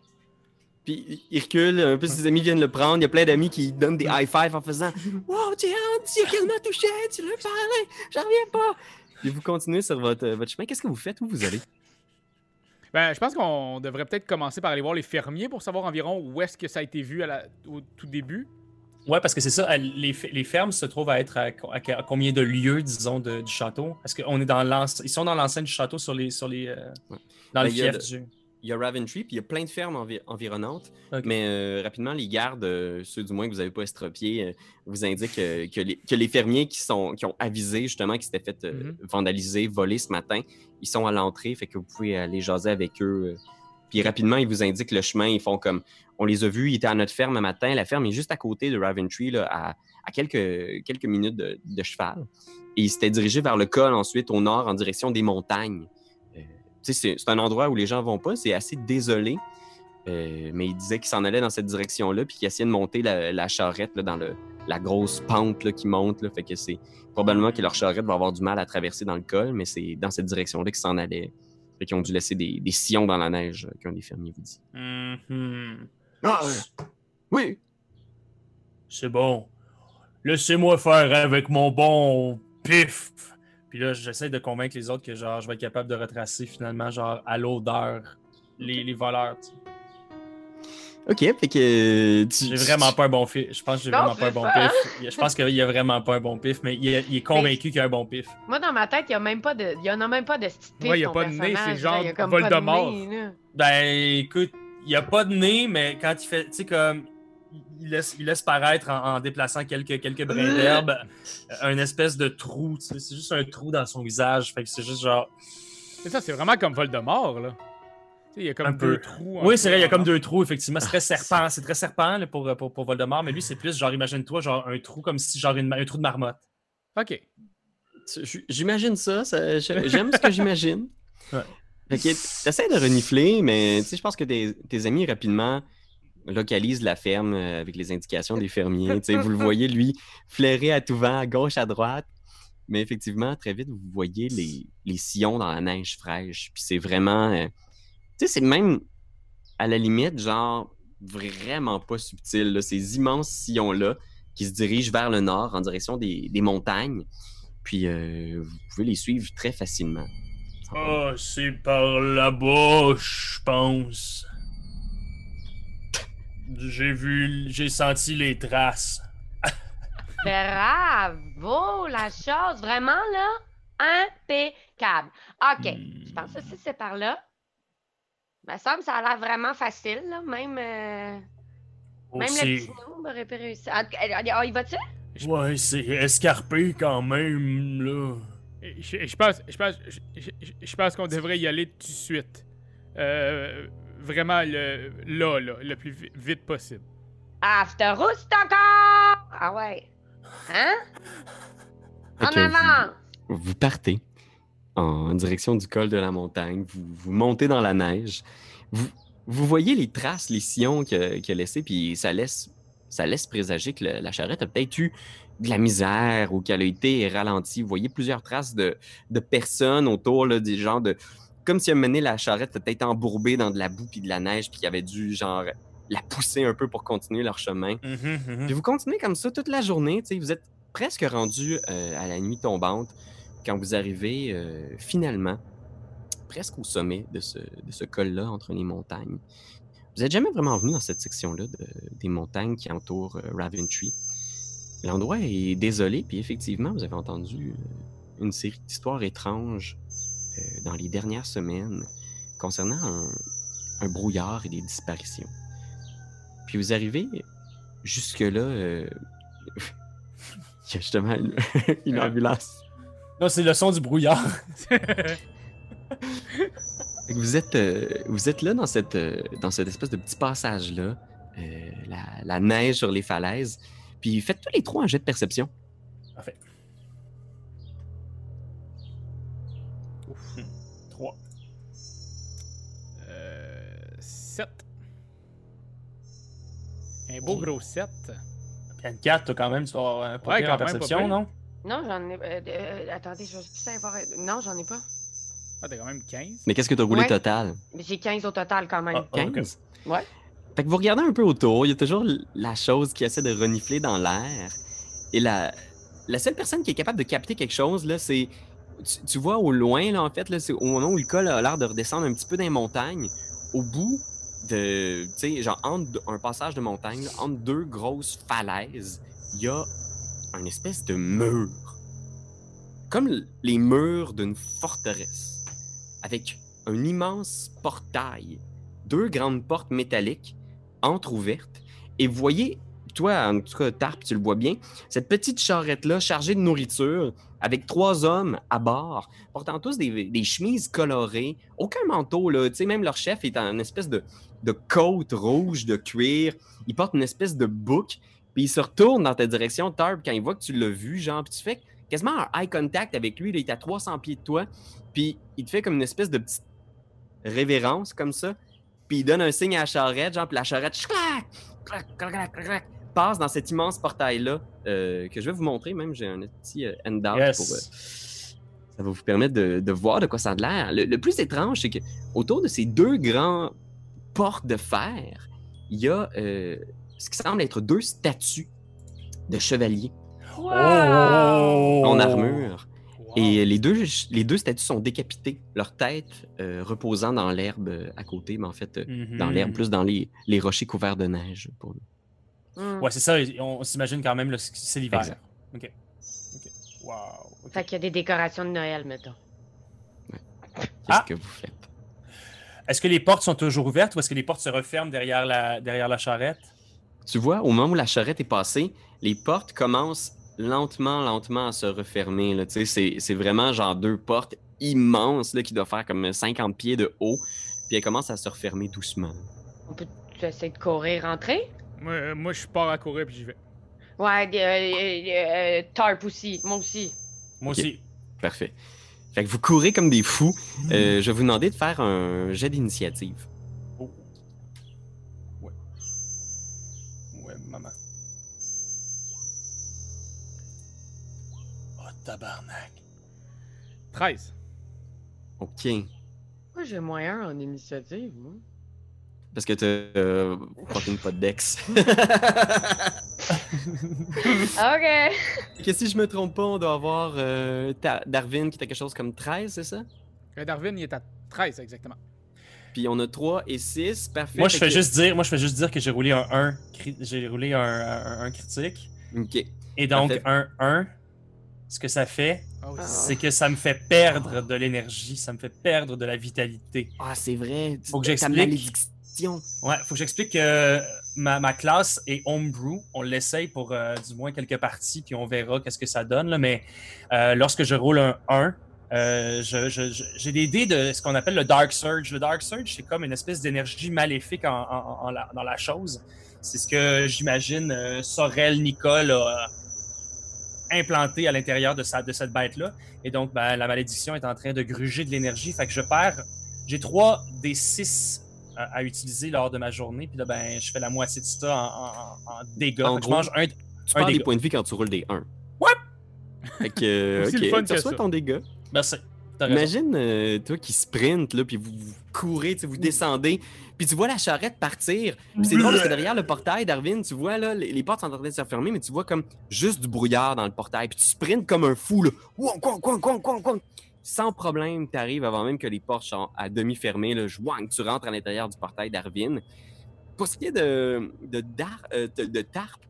Puis il recule, un peu ses amis viennent le prendre. Il y a plein d'amis qui donnent des high five en faisant Wow, tiens, tu qu'il m'a touché, tu l'as parlé, j'en reviens pas. Puis vous continuez sur votre, votre chemin. Qu'est-ce que vous faites? Où vous allez? Ben, je pense qu'on devrait peut-être commencer par aller voir les fermiers pour savoir environ où est-ce que ça a été vu à la- au tout début. Ouais, parce que c'est ça, les, les fermes se trouvent à être à, combien de lieux, disons, de- du château? Parce qu'on est dans l'enceinte, ils sont dans l'enceinte du château sur les, sur les, euh, Ouais. dans Ben, le il y a fief le- du... Il y a Raventry, puis il y a plein de fermes envi- environnantes. Mais euh, rapidement, les gardes, euh, ceux du moins que vous n'avez pas estropiés, euh, vous indiquent que, les, que les fermiers qui, sont, qui ont avisé justement qu'ils s'étaient fait Mhm. vandaliser, voler ce matin, ils sont à l'entrée, fait que vous pouvez aller jaser avec eux. Puis rapidement, ils vous indiquent le chemin. Ils font comme on les a vus, ils étaient à notre ferme un matin. La ferme est juste à côté de Raventry, là, à, à quelques, quelques minutes de, de cheval. Et ils s'étaient dirigés vers le col ensuite, au nord, en direction des montagnes. Euh, tu sais, c'est un endroit où les gens vont pas, c'est assez désolé. Euh, mais ils disaient qu'ils s'en allaient dans cette direction-là, puis qu'ils essayaient de monter la, la charrette là, dans le, la grosse pente là, qui monte. Là, fait que c'est probablement que leur charrette va avoir du mal à traverser dans le col, mais c'est dans cette direction-là qu'ils s'en allaient. Fait qu'ils ont dû laisser des, des sillons dans la neige, euh, qu'un des fermiers vous dit. Mhm. Ah, oui! C'est bon. Laissez-moi faire avec mon bon pif. Puis là, j'essaie de convaincre les autres que genre je vais être capable de retracer finalement genre à l'odeur les, les voleurs. tu sais. Ok, fait que. euh, tu- J'ai vraiment pas un bon pif. Je pense que j'ai Non, vraiment pas un bon pif. Je pense qu'il y a vraiment pas un bon pif, mais il est, il est convaincu qu'il y a un bon pif. Moi, dans ma tête, il y a même pas de, il y en a même pas de pif, Ouais, y a ton pas de nez, c'est genre Il a Voldemort. Ben écoute, il n'y a pas de nez, mais quand il fait, tu sais, comme il laisse, il laisse paraître en, en déplaçant quelques, quelques brins d'herbe euh, un espèce de trou. tu sais, C'est juste un trou dans son visage. Fait que c'est juste genre. C'est ça, c'est vraiment comme Voldemort, là. Tu sais, il y a comme Un deux peu. trous. Oui, c'est vrai, il y a comme deux trous, effectivement. C'est très serpent. C'est très serpent là, pour, pour, pour Voldemort, mais lui, c'est plus genre, imagine-toi, genre un trou comme si, genre une- un trou de marmotte. Ok. J'imagine ça, j'aime ce que j'imagine. Ouais. Fait que t'essaies de renifler, mais tu sais, je pense que tes, tes amis rapidement localisent la ferme euh, avec les indications des fermiers. Tu sais, vous le voyez, lui, flairer à tout vent, à gauche, à droite. Mais effectivement, très vite, vous voyez les, les sillons dans la neige fraîche. Puis c'est vraiment. euh, tu sais, c'est même à la limite, genre, vraiment pas subtil. là, Ces immenses sillons-là qui se dirigent vers le nord en direction des, des montagnes. Puis euh, vous pouvez les suivre très facilement. Ah, c'est par là-bas, je pense. J'ai vu, j'ai senti les traces. Bravo, la chose, vraiment là, impeccable. OK, je pense que si c'est par là. Me semble que ça a l'air vraiment facile, là. Même, euh, Oh, même le petit nombre aurait pu réussir. Ah, il va-tu? Ouais, c'est escarpé quand même, là. Je, je pense, je pense, je, je- je pense qu'on devrait y aller tout de suite. Euh, vraiment, le, là, là, le plus vi- vite possible. After Roost encore! Ah ouais. Hein? En avant! Vous partez en direction du col de la montagne, vous, vous montez dans la neige, vous, vous voyez les traces, les sillons qu'il a, a laissés, puis ça laisse, ça laisse présager que le- la charrette a peut-être eu de la misère ou qu'elle a été ralentie. Vous voyez plusieurs traces de, de personnes autour, là, des gens de... Comme si elle mené la charrette peut-être embourbée dans de la boue puis de la neige, puis qu'il avait dû, genre, la pousser un peu pour continuer leur chemin. Mhm, mhm. Puis vous continuez comme ça toute la journée. tu sais, Vous êtes presque rendu euh, à la nuit tombante quand vous arrivez euh, finalement presque au sommet de ce, de ce col-là entre les montagnes. Vous n'êtes jamais vraiment venu dans cette section-là de- des montagnes qui entourent euh, Raventree. L'endroit est désolé, puis effectivement, vous avez entendu euh, une série d'histoires étranges dans les dernières semaines concernant un, un brouillard et des disparitions. Puis vous arrivez jusque-là, euh, il y a justement une, une Euh. ambulance. Non, c'est le son du brouillard. Vous êtes, euh, vous êtes là dans cette, euh, dans cette espèce de petit passage-là, euh, la, la neige sur les falaises. Puis faites tous les trois un jet de perception. Parfait. 7. Un beau gros 7. Puis une 4, toi, quand même, tu vas avoir un Ouais, en perception, non? Non, j'en ai. euh, euh, attendez, je vais savoir. Non, j'en ai pas. Ah, t'as quand même 15. Mais qu'est-ce que tu as roulé Ouais. total? Mais J'ai 15 au total quand même. Ah, ah, ok. 15? Ouais. Fait que vous regardez un peu autour, il y a toujours la chose qui essaie de renifler dans l'air. Et la, la seule personne qui est capable de capter quelque chose, là, c'est. Tu, tu vois au loin, là, en fait, là, c'est au moment où le col a l'air de redescendre un petit peu dans les montagnes, au bout de. Tu sais, genre, entre un passage de montagne, entre deux grosses falaises, il y a un espèce de mur. Comme les murs d'une forteresse. Avec un immense portail deux grandes portes métalliques entrouvertes. Et vous voyez, toi, en tout cas, Tarp, tu le vois bien, cette petite charrette-là chargée de nourriture avec trois hommes à bord, portant tous des, chemises colorées, aucun manteau, là. Tu sais, même leur chef est en espèce de, de côte rouge de cuir. Il porte une espèce de bouc, puis il se retourne dans ta direction, Tarp, quand il voit que tu l'as vu, genre, puis tu fais quasiment un eye contact avec lui, il est à 300 pieds de toi, puis il te fait comme une espèce de petite révérence comme ça, puis il donne un signe à la charrette, genre, puis la charrette, clac, clac, clac, clac, clac, passe dans cet immense portail-là, euh, que je vais vous montrer, même, j'ai un petit euh, handout Yes. pour... euh, ça va vous permettre de, de voir de quoi ça a de l'air. Le, le plus étrange, c'est que autour de ces deux grands portes de fer, il y a euh, ce qui semble être deux statues de chevaliers en armure. Wow. Et les deux, les deux statues sont décapitées, leur tête euh, reposant dans l'herbe euh, à côté, mais en fait, euh, Mhm. dans l'herbe, plus dans les, les rochers couverts de neige. Pour... Hmm. Ouais, c'est ça, on, s'imagine quand même, là, c'est l'hiver. Ok. Ok. Wow. ok. Fait qu'il y a des décorations de Noël, mettons. Qu'est-ce Ah! que vous faites? Est-ce que les portes sont toujours ouvertes ou est-ce que les portes se referment derrière la, derrière la charrette? Tu vois, au moment où la charrette est passée, les portes commencent lentement, lentement à se refermer. là. Tu sais, C'est c'est vraiment genre deux portes immenses là, qui doivent faire comme 50 pieds de haut. Puis elles commencent à se refermer doucement. On peut tu essaies de courir, rentrer? Moi, euh, moi, je pars à courir puis j'y vais. Ouais, euh, euh, euh, Tarp aussi, moi aussi. Moi aussi. Parfait. Fait que vous courez comme des fous. Euh, je vais vous demander de faire un jet d'initiative. Oh. Ouais. Ouais, maman. Oh, tabarnak. 13. OK. Moi, j'ai un en initiative, moi. Parce que t'as euh, fucking pas de dex. OK. que si je me trompe pas, on doit avoir euh, Ta- Darwin qui était quelque chose comme 13, c'est ça? Euh, Darwin, il est à 13 exactement. Puis on a 3 et 6. Parfait. Moi, je fais que- juste dire, moi, je fais juste dire que j'ai roulé un 1. cri- J'ai roulé un, un- un critique. Ok. Et donc, Parfait. un 1, ce que ça fait, Oh, Ah. c'est que ça me fait perdre de l'énergie, ça me fait perdre de la vitalité. Ah, c'est vrai. Faut que j'explique. Malédiction. Ouais, faut que j'explique que ma, ma classe est homebrew. On l'essaye pour euh, du moins quelques parties, puis on verra qu'est-ce que ça donne. là. Mais euh, lorsque je roule un 1, euh, je- je- je- j'ai des dés de ce qu'on appelle le Dark Surge. Le Dark Surge, c'est comme une espèce d'énergie maléfique en, en- dans la chose. C'est ce que j'imagine euh, Sorel Nicole a implanté à l'intérieur de, de cette bête-là. Et donc, ben, la malédiction est en train de gruger de l'énergie. Fait que je perds. J'ai 3 des 6 à, à utiliser lors de ma journée. Puis là, ben, je fais la moitié de ça en, en- en dégâts. En gros, je mange un. Tu Un perds des points de vie quand tu roules des 1. What? Fait que, euh, ok, le fun tu que reçois ton dégât. Merci. Imagine, euh, toi qui sprint, là, puis vous, vous courez, tu sais, vous descendez, puis tu vois la charrette partir. Puis c'est drôle parce que derrière le portail, Darwin, tu vois, là, les, les portes sont en train de se refermer, mais tu vois comme juste du brouillard dans le portail. Puis tu sprintes comme un fou, là. Sans problème, tu arrives avant même que les portes sont à demi fermées. Là, Jouang, tu rentres à l'intérieur du portail Darwin. Pour ce qui est de, de, dar- euh, de, de Tarp,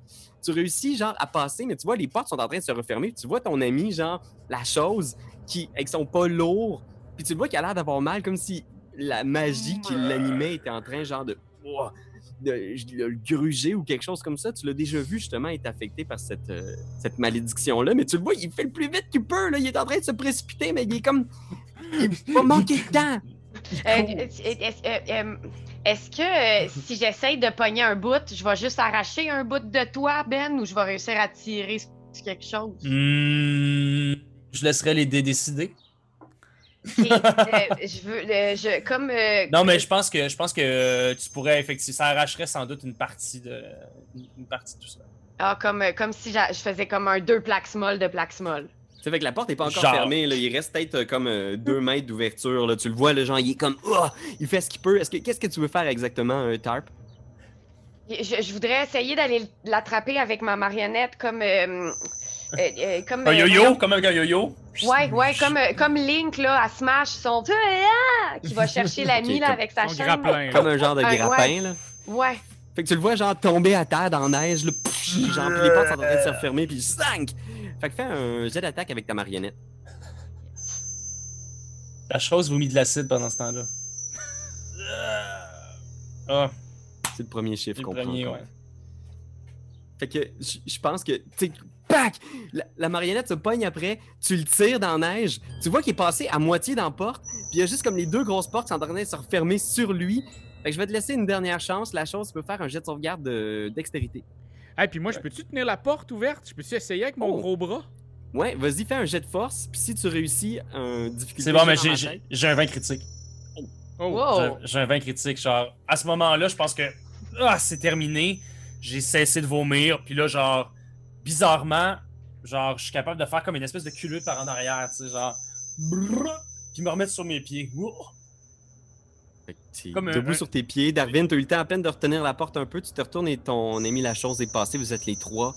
tu réussis genre à passer, mais tu vois, les portes sont en train de se refermer. Tu vois ton ami, genre, la chose, qui, avec son pas lourd, puis tu le vois qu'il a l'air d'avoir mal, comme si la magie qui l'animait était en train, genre, de, ouah, de, de le gruger ou quelque chose comme ça. Tu l'as déjà vu, justement, être affecté par cette, euh, cette malédiction-là, mais tu le vois, il fait le plus vite qu'il peut, là. Il est en train de se précipiter, mais il est comme. Il va manquer de temps. Euh, Est-ce euh, euh, est-ce que euh, si j'essaye de pogner un bout, je vais juste arracher un bout de toi, Ben, ou je vais réussir à tirer sur quelque chose? Hmm, je laisserai les dés décider. Euh, je veux, euh, je, comme. euh, Non, mais je pense que je pense que euh, tu pourrais effectivement. Ça arracherait sans doute une partie de. Une partie de tout ça. Ah, comme, comme si je faisais comme un deux plaques small de plaques small. Ça fait que la porte n'est pas encore Genre. fermée. Là. Il reste peut-être comme euh, deux mètres d'ouverture. là. Tu le vois, le genre, il est comme. Ah! il fait ce qu'il peut. Est-ce que, qu'est-ce que tu veux faire exactement, Tarp? Je, je voudrais essayer d'aller l'attraper avec ma marionnette comme. Euh, euh, euh, comme Un euh, yo-yo, comme un yo-yo. Ouais, ouais, comme, comme Link, là, à Smash, son. Ah! qui va chercher l'ami, Ok, là, avec sa chaîne. grappin. Comme un genre de grappin, ouais. là. Ouais. Fait que tu le vois, genre, tomber à terre dans la neige, là. pff, genre, puis les portes sont en train de se refermer, puis cinq! Fait que fais un jet d'attaque avec ta marionnette. La chose vous mit de l'acide pendant ce temps-là. Ah, C'est le premier chiffre le qu'on premier, prend. ouais. Fait que je je pense que, tu sais, pac! La, la marionnette se pogne après, tu le tires dans la neige, tu vois qu'il est passé à moitié dans la porte, puis il y a juste comme les deux grosses portes qui sont en train de se refermer sur lui. Fait que je vais te laisser une dernière chance. La chose, tu peux faire un jet de sauvegarde de dextérité. Hey, puis moi, je peux-tu tenir la porte ouverte? Je peux-tu essayer avec mon Oh. gros bras? Ouais, vas-y, fais un jet de force, puis si tu réussis un difficulté. C'est bon, mais j'ai- ma j'ai tête. j'ai un 20 critique. Oh! Wow. J'ai- J'ai un 20 critique. Genre, à ce moment-là, je pense que ah, c'est terminé. J'ai cessé de vomir. Puis là, genre, bizarrement, genre, je suis capable de faire comme une espèce de culute par en arrière, tu sais, genre, brrr, puis me remettre sur mes pieds. Ouh. Fait que t'es Comme debout un- sur tes pieds. Darwin, t'as eu le temps à peine de retenir la porte un peu. Tu te retournes et ton ami La Chose est passé. Vous êtes les trois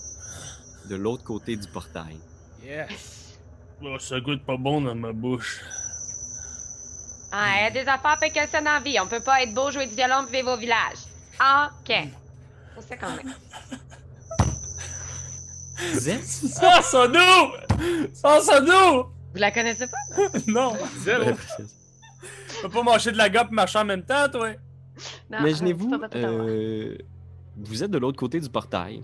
de l'autre côté du portail. Yes! Oh, ça goûte pas bon dans ma bouche. Ah, il y a des affaires dans la vie. On peut pas être beau, jouer du violon, vivre au village. OK. On sait quand même. Vous êtes? Sans son nous! Sans son nous! Vous la connaissez pas? Non! Zéro! Tu peux pas manger de la gomme et marcher en même temps, toi? Non, Imaginez-vous, c'est pas totalement. euh, vous êtes de l'autre côté du portail.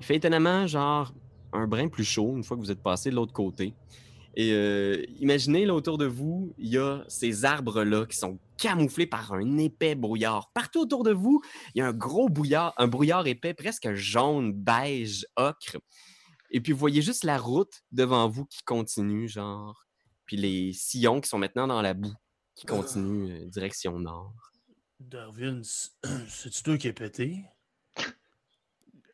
Il fait étonnamment genre un brin plus chaud une fois que vous êtes passé de l'autre côté. Et euh, imaginez là autour de vous, il y a ces arbres-là qui sont camouflés par un épais brouillard. Partout autour de vous, il y a un gros brouillard, un brouillard épais, presque jaune, beige, ocre. Et puis vous voyez juste la route devant vous qui continue, genre. Puis les sillons qui sont maintenant dans la boue, qui continuent euh, direction nord. Darwin, c'est-tu toi qui es pété?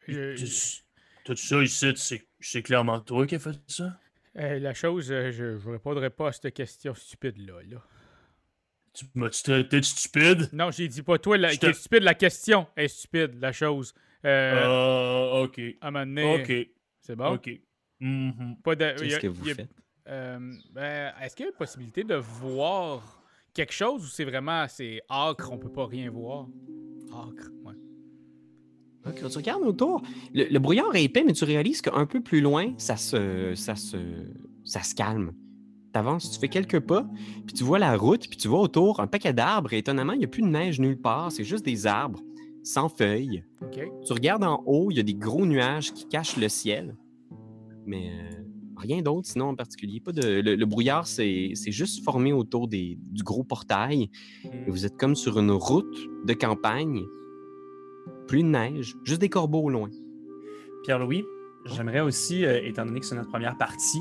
Je- T'as-tu ça ici? C'est- C'est clairement toi qui as fait ça? La chose, euh, je, je répondrai pas à cette question stupide-là. Là. Tu m'as-tu traité de stupide? Non, j'ai dit pas toi la, est stupide, la question est stupide, la chose. Euh, Ah, ok. à un moment donné, Ok. c'est bon? Ok. Mhm. Pas de, Qu'est-ce a- que vous y a- faites? euh, ben, est-ce qu'il y a une possibilité de voir quelque chose ou c'est vraiment c'est acre, on peut pas rien voir? Acre, ouais. Tu regardes autour, le, le brouillard est épais, mais tu réalises qu'un peu plus loin, ça se, ça se, ça se calme. Tu avances, tu fais quelques pas, puis tu vois la route, puis tu vois autour un paquet d'arbres, et étonnamment, il n'y a plus de neige nulle part, c'est juste des arbres sans feuilles. Tu regardes en haut, il y a des gros nuages qui cachent le ciel, mais euh, rien d'autre sinon en particulier. Pas de, le, le brouillard, c'est c'est juste formé autour des, du gros portail, et vous êtes comme sur une route de campagne. Plus de neige, juste des corbeaux au loin. Pierre-Louis, j'aimerais aussi, euh, étant donné que c'est notre première partie,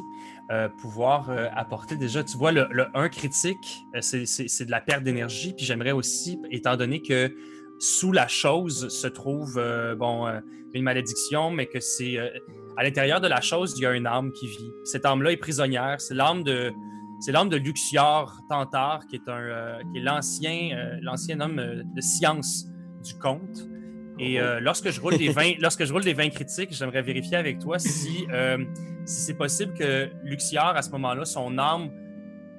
euh, pouvoir euh, apporter déjà, tu vois, le, le 1 critique, c'est- de la perte d'énergie. Puis j'aimerais aussi, étant donné que sous la chose se trouve, bon, une malédiction, mais que c'est à l'intérieur de la chose, il y a une âme qui vit. Cette âme-là est prisonnière. C'est l'âme de. C'est l'âme de Luxior Tantard, qui est, un, qui est l'ancien, l'ancien homme de science du conte. Et euh, lorsque, je roule des 20, lorsque je roule des 20 critiques, j'aimerais vérifier avec toi si, euh, si c'est possible que Luxior, à ce moment-là, son âme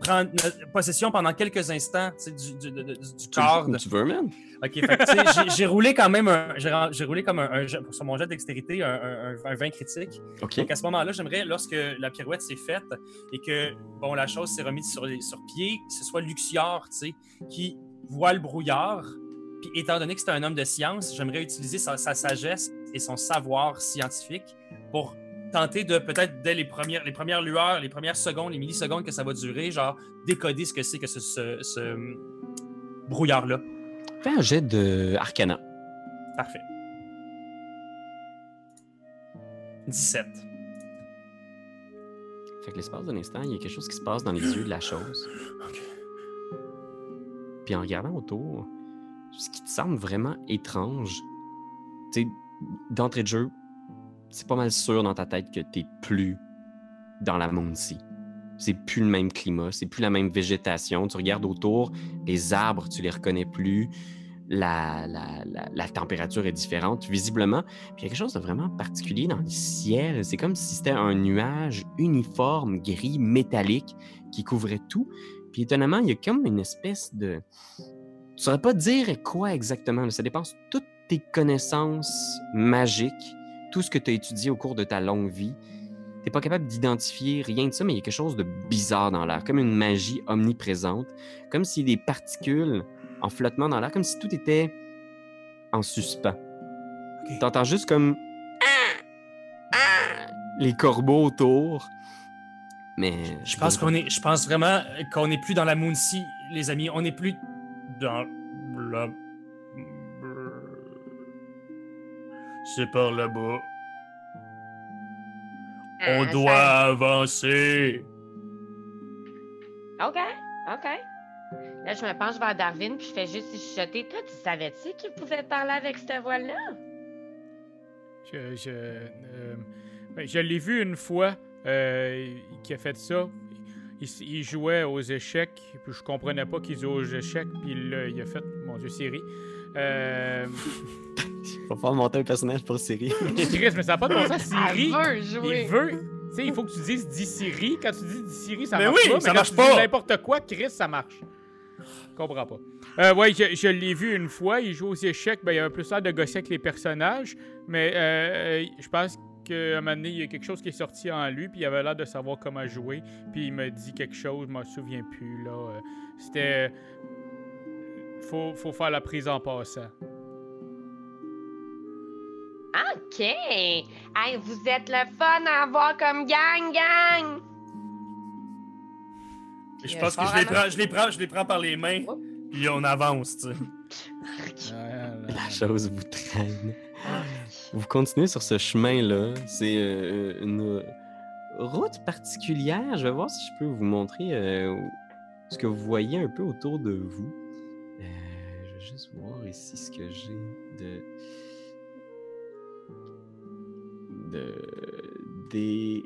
prend possession pendant quelques instants du, du, du- du Tu, corps. de- tu veux, man? OK, j'ai- roulé quand même un, j'ai roulé comme un, un sur mon jet de dextérité un, un- un- un 20 critique. OK. Donc à ce moment-là, j'aimerais, lorsque la pirouette s'est faite et que bon, la chose s'est remise sur, pied, que ce soit sais, qui voit le brouillard. Puis étant donné que c'est un homme de science, j'aimerais utiliser sa, sa sagesse et son savoir scientifique pour tenter de peut-être dès les premières, les premières lueurs, les premières secondes, les millisecondes que ça va durer, genre décoder ce que c'est que ce, ce- ce brouillard-là. Fais un jet de Arcana. Parfait. 17. Fait que l'espace d'un instant, il y a quelque chose qui se passe dans les yeux de la chose. Puis en regardant autour, ce qui te semble vraiment étrange, tu sais, d'entrée de jeu, c'est pas mal sûr dans ta tête que t'es plus dans la Moon-Sea. C'est plus le même climat, c'est plus la même végétation. Tu regardes autour, les arbres, tu les reconnais plus. La, la, la, la température est différente, visiblement. Puis il y a quelque chose de vraiment particulier dans le ciel. C'est comme si c'était un nuage uniforme, gris, métallique, qui couvrait tout. Puis étonnamment, il y a comme une espèce de. Tu ne saurais pas dire quoi exactement. là. Ça dépense toutes tes connaissances magiques, tout ce que tu as étudié au cours de ta longue vie. Tu n'es pas capable d'identifier rien de ça, mais il y a quelque chose de bizarre dans l'air, comme une magie omniprésente, comme si des particules en flottement dans l'air, comme si tout était en suspens. Ok. T'entends juste comme les corbeaux autour. Mais Je pense qu'on est, je pense vraiment qu'on n'est plus dans la Moon-Sea, les amis. On n'est plus dans la. C'est par là-bas. On Ah, doit avancer. OK, OK. Là, je me penche vers Darwin puis je fais juste chuchoter. Toi, tu savais-tu qu'il pouvait parler avec cette voix-là? Je, je, euh, ben, je l'ai vu une fois euh, qui a fait ça. Il, il jouait aux échecs, puis je comprenais pas qu'il jouait aux échecs, puis là, il a fait, mon Dieu, Siri. Euh, Il va falloir monter un personnage pour Siri. Chris, mais ça n'a pas de bon sens. Siri, il veut. Tu sais, il faut que tu dises dis Siri. Quand tu dis dis Siri, ça Mais marche oui, pas. ça mais marche quand tu dis pas. n'importe quoi, Chris, ça marche. Je comprends pas. Euh, ouais, je, je l'ai vu une fois. Il joue aux échecs. Ben, il avait plus l'air de gosser avec les personnages. Mais euh, je pense qu'à un moment donné, il y a quelque chose qui est sorti en lui. Puis il avait l'air de savoir comment jouer. Puis il me dit quelque chose. Je m'en souviens plus. là. Euh, C'était. Faut, faut faire la prise en passant. OK. Hey, vous êtes le fun à avoir comme gang, gang. Je pense que je les, prends, je, les prends, je les prends par les mains, Oups. puis on avance, tu sais. La chose vous traîne. Vous continuez sur ce chemin-là. C'est euh, une route particulière. Je vais voir si je peux vous montrer euh, ce que vous voyez un peu autour de vous. Euh, je vais juste voir ici ce que j'ai de. de. des.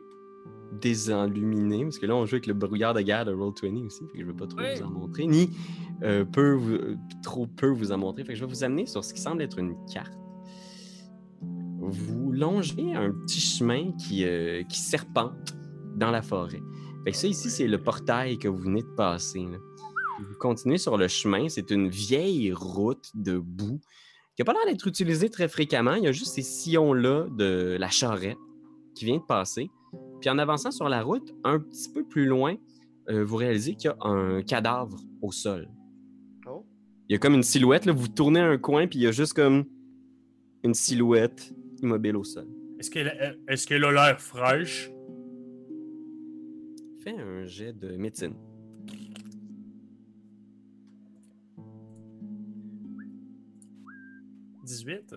désenluminés. Parce que là, on joue avec le brouillard de guerre de Roll20 aussi. Fait que je ne veux pas trop Oui. vous en montrer. Ni euh, peu vous- trop peu vous en montrer. Fait que je vais vous amener sur ce qui semble être une carte. Vous longez un petit chemin qui, euh, qui serpente dans la forêt. Fait que ça ici, c'est le portail que vous venez de passer. là. Vous continuez sur le chemin. C'est une vieille route de boue qui n'a pas l'air d'être utilisée très fréquemment. Il y a juste ces sillons-là de la charrette qui vient de passer. Puis en avançant sur la route, un petit peu plus loin, euh, vous réalisez qu'il y a un cadavre au sol. Oh. Il y a comme une silhouette. Là, vous tournez un coin, puis il y a juste comme une silhouette immobile au sol. Est-ce qu'elle est qu'elle a l'air fraîche? Fais un jet de médecine. « 18. Tu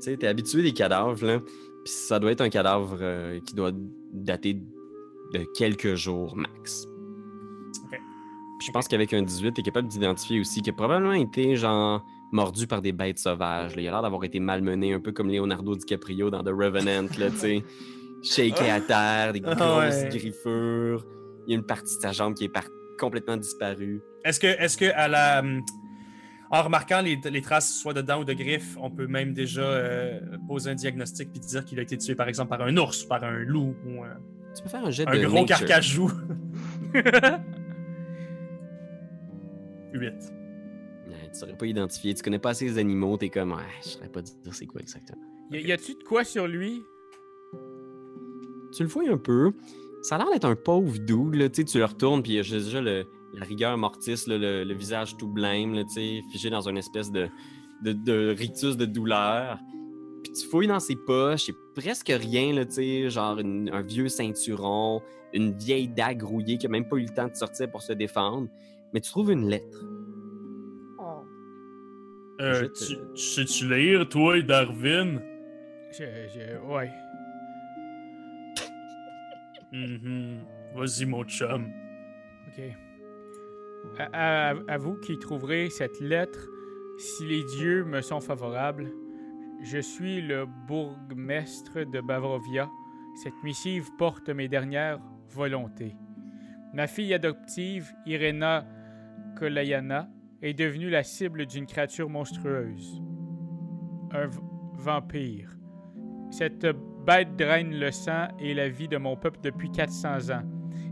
sais, t'es habitué des cadavres, là. Puis ça doit être un cadavre euh, qui doit dater de quelques jours max. Ok. Puis je pense qu'avec un 18, t'es capable d'identifier aussi qu'il a probablement été, genre, mordu par des bêtes sauvages. là. Il a l'air d'avoir été malmené, un peu comme Leonardo DiCaprio dans The Revenant, là, tu sais. Shaké à terre, des grosses Ah ouais. griffures. Il y a une partie de sa jambe qui est par- complètement disparue. Est-ce que, est-ce que à la, hum, en remarquant les, les traces soit de dents ou de griffes, on peut même déjà euh, poser un diagnostic puis dire qu'il a été tué par exemple par un ours, par un loup ou un, Tu peux faire un jet un de gros nature. carcajou? 8. Ouais, tu saurais pas identifier. Tu connais pas assez les animaux. T'es comme, ouais, je saurais pas dire c'est quoi exactement. Y, a-tu de quoi sur lui? Tu le fouilles un peu. Ça a l'air d'être un pauvre dude, là. Tu sais, tu le retournes, puis il y a déjà le- la rigueur mortis, là, le, le visage tout blême, là, tu sais, figé dans une espèce de, de, de rictus de douleur. Puis tu fouilles dans ses poches, il presque rien, là, tu sais, genre une- un vieux ceinturon, une vieille dague rouillée qui a même pas eu le temps de sortir pour se défendre. Mais tu trouves une lettre. Euh, Je te- tu, tu sais-tu lire, toi, Darwin? Je, je- ouais. Mhm. Vas-y, mon chum. OK. À, à- à vous qui trouverez cette lettre, si les dieux me sont favorables, je suis le bourgmestre de Bavrovia. Cette missive porte mes dernières volontés. Ma fille adoptive, Irena Kolayana, est devenue la cible d'une créature monstrueuse. Un vampire. Cette bête draine le sang et la vie de mon peuple depuis 400 ans.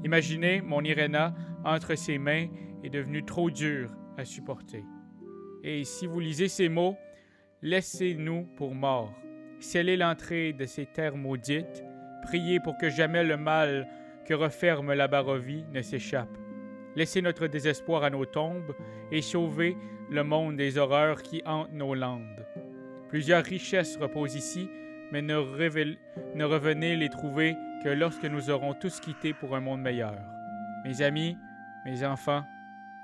Imaginez, mon Irena, entre ses mains, est devenue trop dure à supporter. Et si vous lisez ces mots, laissez-nous pour morts. Scellez l'entrée de ces terres maudites. Priez pour que jamais le mal que referme la Barovie ne s'échappe. Laissez notre désespoir à nos tombes et sauvez le monde des horreurs qui hantent nos landes. Plusieurs richesses reposent ici, mais ne, revenez les trouver que lorsque nous aurons tous quitté pour un monde meilleur. Mes amis, mes enfants,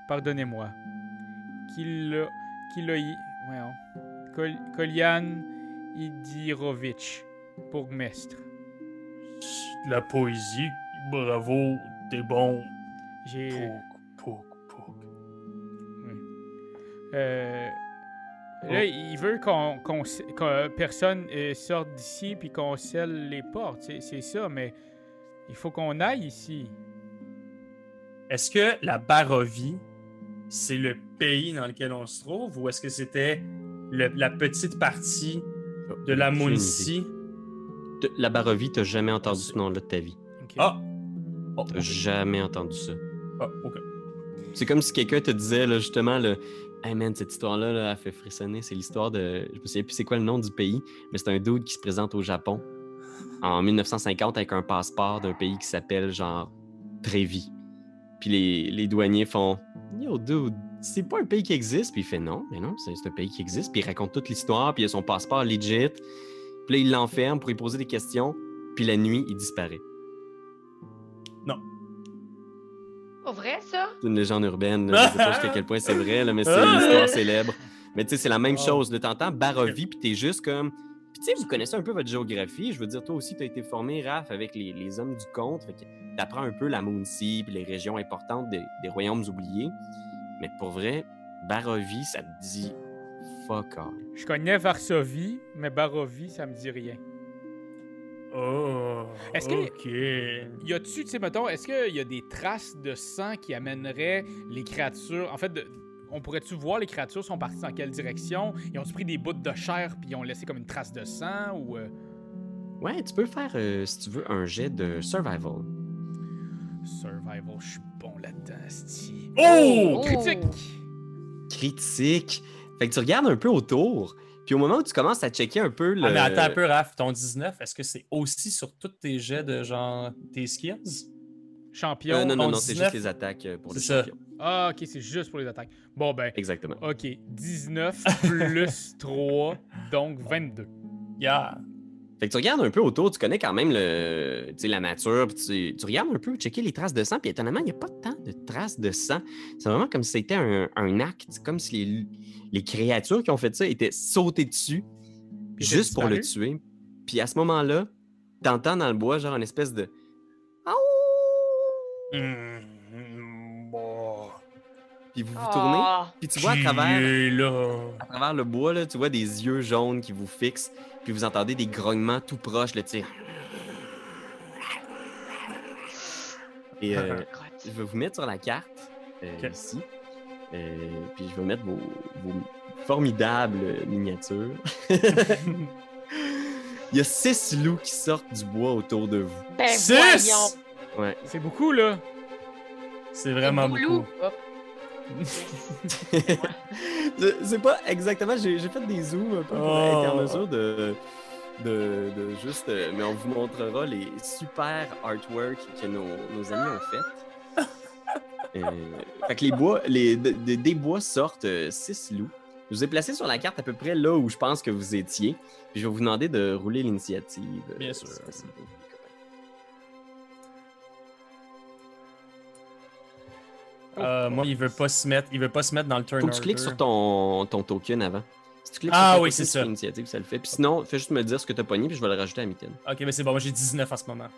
pardonnez-moi. Kilo, Kolian Idirovitch, bourgmestre. La poésie. Bravo, t'es bon. J'ai. Pouk, pouk, pouk. euh, là, il veut qu'on, qu'on s- que personne euh, sorte d'ici puis qu'on scelle les portes. C'est, c'est ça, mais il faut qu'on aille ici. Est-ce que la Barovie, c'est le pays dans lequel on se trouve ou est-ce que c'était le- la petite partie de la? T- La Barovie, t'as jamais entendu ce nom-là de ta vie. Ah! Oh, T'as jamais entendu ça. Ah, ok. C'est comme si quelqu'un te disait, là, justement, le... Hey man, cette histoire-là, là, elle fait frissonner. C'est l'histoire de. Je me souviens plus c'est quoi le nom du pays, mais c'est un dude qui se présente au Japon en 1950 avec un passeport d'un pays qui s'appelle genre Trévis. Puis les, les douaniers font Yo, dude, c'est pas un pays qui existe? Puis il fait Non, mais non, c'est c'est un pays qui existe. Puis il raconte toute l'histoire, puis il a son passeport legit. Puis là, il l'enferme pour lui poser des questions. Puis la nuit, il disparaît. Pas vrai, ça? C'est une légende urbaine. là. Je sais pas jusqu'à quel point c'est vrai, là, mais c'est une histoire célèbre. Mais tu sais, c'est la même Oh. chose. là. T'entends Barovie, puis t'es juste comme. Puis tu sais, vous connaissez un peu votre géographie. Je veux dire, toi aussi, t'as été formé, Raph, avec les, les hommes du conte. Fait que t'apprends un peu la Moon-Sea, puis les régions importantes des, des royaumes oubliés. Mais pour vrai, Barovie, ça te dit fuck all. Je connais Varsovie, mais Barovie, ça me dit rien. Oh, Est-ce que- ok. Y a-tu, tu sais, mettons, est-ce qu'il y a des traces de sang qui amèneraient les créatures. En fait, de- on pourrait-tu voir les créatures sont parties dans quelle direction? Ils ont-tu pris des bouts de chair puis ils ont laissé comme une trace de sang ou. euh, Ouais, tu peux faire, euh, si tu veux, un jet de survival. Survival, je suis bon là-dedans, sti. Oh! Critique! Critique. Fait que tu regardes un peu autour, puis au moment où tu commences à checker un peu le. Ah, mais attends un peu, Raph. Ton 19, est-ce que c'est aussi sur tous tes jets de genre tes skills? Champion. Euh, non, non, ton non, c'est 19, juste les attaques euh, pour les ça. champions. Ah, ok, c'est juste pour les attaques. Bon, ben, Exactement. ok. 19 plus 3, donc 22. Yeah. Fait que tu regardes un peu autour, tu connais quand même le, tu sais, la nature, puis tu, tu regardes un peu, checker les traces de sang, puis étonnamment, il n'y a pas tant de traces de sang. C'est vraiment comme si c'était un, un acte, c'est comme si les, les créatures qui ont fait ça étaient sautées dessus Puis juste pour le tuer. Puis à ce moment-là, t'entends dans le bois genre une espèce de... Hmm, bon. Puis vous vous tournez, Oh, puis tu vois à travers, à travers le bois, là, tu vois des yeux jaunes qui vous fixent, puis vous entendez des grognements tout proches, le tir. Et euh, je vais vous mettre sur la carte, euh, ici, Euh, puis je vais mettre vos, vos formidables miniatures. Il y a six loups qui sortent du bois autour de vous. Ben Six! voyons. Ouais. C'est beaucoup, là. C'est vraiment Beau beaucoup. loup. C'est pas exactement. J'ai fait des zooms un peu pour Oh. être en mesure de, de, de juste. euh, mais on vous montrera les super artworks que nos, nos amis ont fait. Euh, fait que les bois, les, de- de- des bois sortent euh, six loups. Je vous ai placé sur la carte à peu près là où je pense que vous étiez. Puis je vais vous demander de rouler l'initiative. euh, Bien si sûr. Euh, moi, il veut pas se mettre, il veut pas se mettre dans le turn Faut que tu cliques sur ton, ton token avant. Si tu cliques Ah sur ton oui, token c'est sur ça. l'initiative, ça le fait. Puis sinon, fais juste me dire ce que t'as pogné, puis je vais le rajouter à mitaine. Ok, mais c'est bon, moi j'ai 19 en ce moment.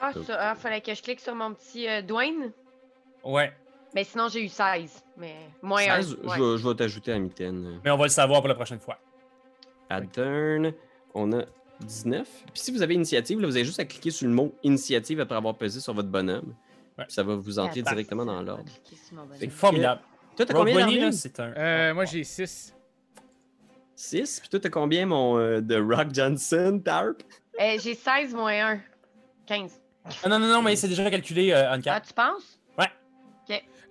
Ah, ça, ah, fallait que je clique sur mon petit euh, Dwayne? Ouais, Mais sinon, j'ai eu 16. Mais moins 1. 16, je, vais- je vais t'ajouter à mitaine. mais on va le savoir pour la prochaine fois. À turn, on a 19. Puis si vous avez initiative, là, vous avez juste à cliquer sur le mot initiative après avoir pesé sur votre bonhomme. Ouais. Ça va vous entrer directement dans l'ordre. C'est formidable. Toi, t'as combien Bunny, là, d'armure? c'est un. Euh, moi, j'ai 6. 6. Puis toi, t'as combien, mon euh, de Rock Johnson, Tarp? Euh, j'ai 16 moins 1. 15. Ah, non, non, non, mais c'est déjà calculé euh, en Ah, tu penses?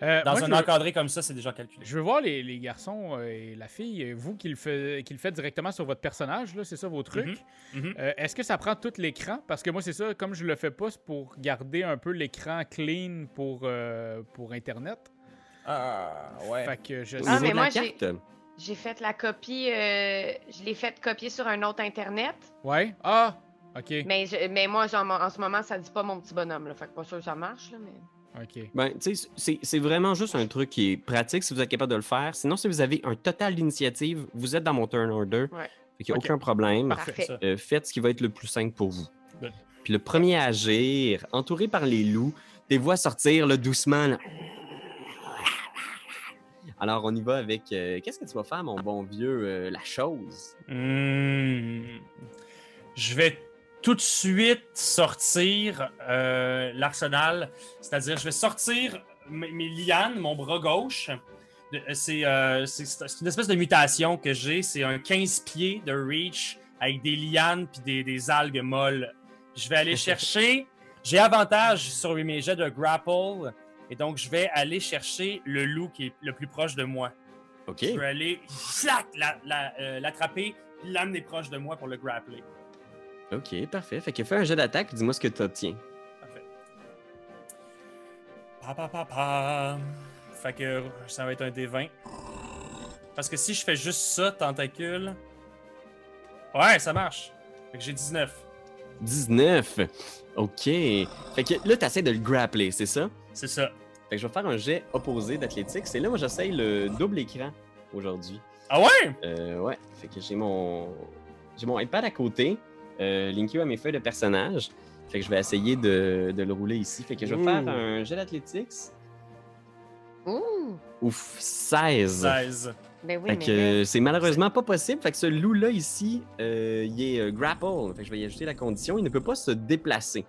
Euh, Dans moi, un veux- encadré comme ça, c'est déjà calculé. Je veux voir les, les garçons euh, et la fille, euh, vous qui le, fait, qui le faites directement sur votre personnage, là, c'est ça vos trucs? Mhm, mhm. Euh, Est-ce que ça prend tout l'écran? Parce que moi, c'est ça, comme je le fais pas, c'est pour garder un peu l'écran clean pour, euh, pour Internet. Ah, ouais. Fait que je Au Ah, mais moi, j'ai- fait la copie. euh, je l'ai fait copier sur un autre Internet. Ouais? Ah! OK. Mais, je- mais moi, genre, en ce moment, ça dit pas mon petit bonhomme. Là, fait que pas sûr que ça marche. Là, mais... OK. Ben, tu sais, c'est- c'est vraiment juste un truc qui est pratique si vous êtes capable de le faire. Sinon, si vous avez un total d'initiative, vous êtes dans mon turn order. Ouais. Fait qu'il n'y a aucun problème. Parfait. Euh, faites ce qui va être le plus simple pour vous. Good. Puis le premier à agir, entouré par les loups, des voix sortir là, doucement. là. Alors, on y va avec. euh, Qu'est-ce que tu vas faire, mon bon vieux, euh, la chose? Hmm. Je vais tout de suite sortir euh, l'arsenal. C'est-à-dire, je vais sortir mes, mes lianes, mon bras gauche. Euh, C'est euh, c'est- une espèce de mutation que j'ai. C'est un 15 pieds de reach avec des lianes puis des, des algues molles. Je vais aller chercher. J'ai avantage sur mes jets de grapple. Et donc, je vais aller chercher le loup qui est le plus proche de moi. OK. Je vais aller flac, la- la- euh, l'attraper l'amener proche de moi pour le grappler. OK, parfait. Fait que fais un jet d'attaque, dis-moi ce que tu obtiens. Parfait. Pa, pa, pa, pa. Fait que ça va être un D20. Parce que si je fais juste ça, tentacule. Ouais, ça marche. Fait que j'ai 19. 19. OK. Fait que là, tu essaies de le grappler, c'est ça? C'est ça. Fait que je vais faire un jet opposé d'athlétique. C'est là, moi, j'essaye le double écran aujourd'hui. Ah ouais? Euh, ouais. Fait que j'ai mon. J'ai mon iPad à côté. Euh, linké à mes feuilles de personnage. Fait que je vais essayer de, de le rouler ici. Fait que je vais Ouh. faire un jet d'athlétique. Ouh! Ouf, 16. 16. Ben oui, fait mais. que c'est malheureusement pas possible. Fait que ce loup-là ici, euh, il est euh, grapple. Fait que je vais y ajouter la condition. Il ne peut pas se déplacer.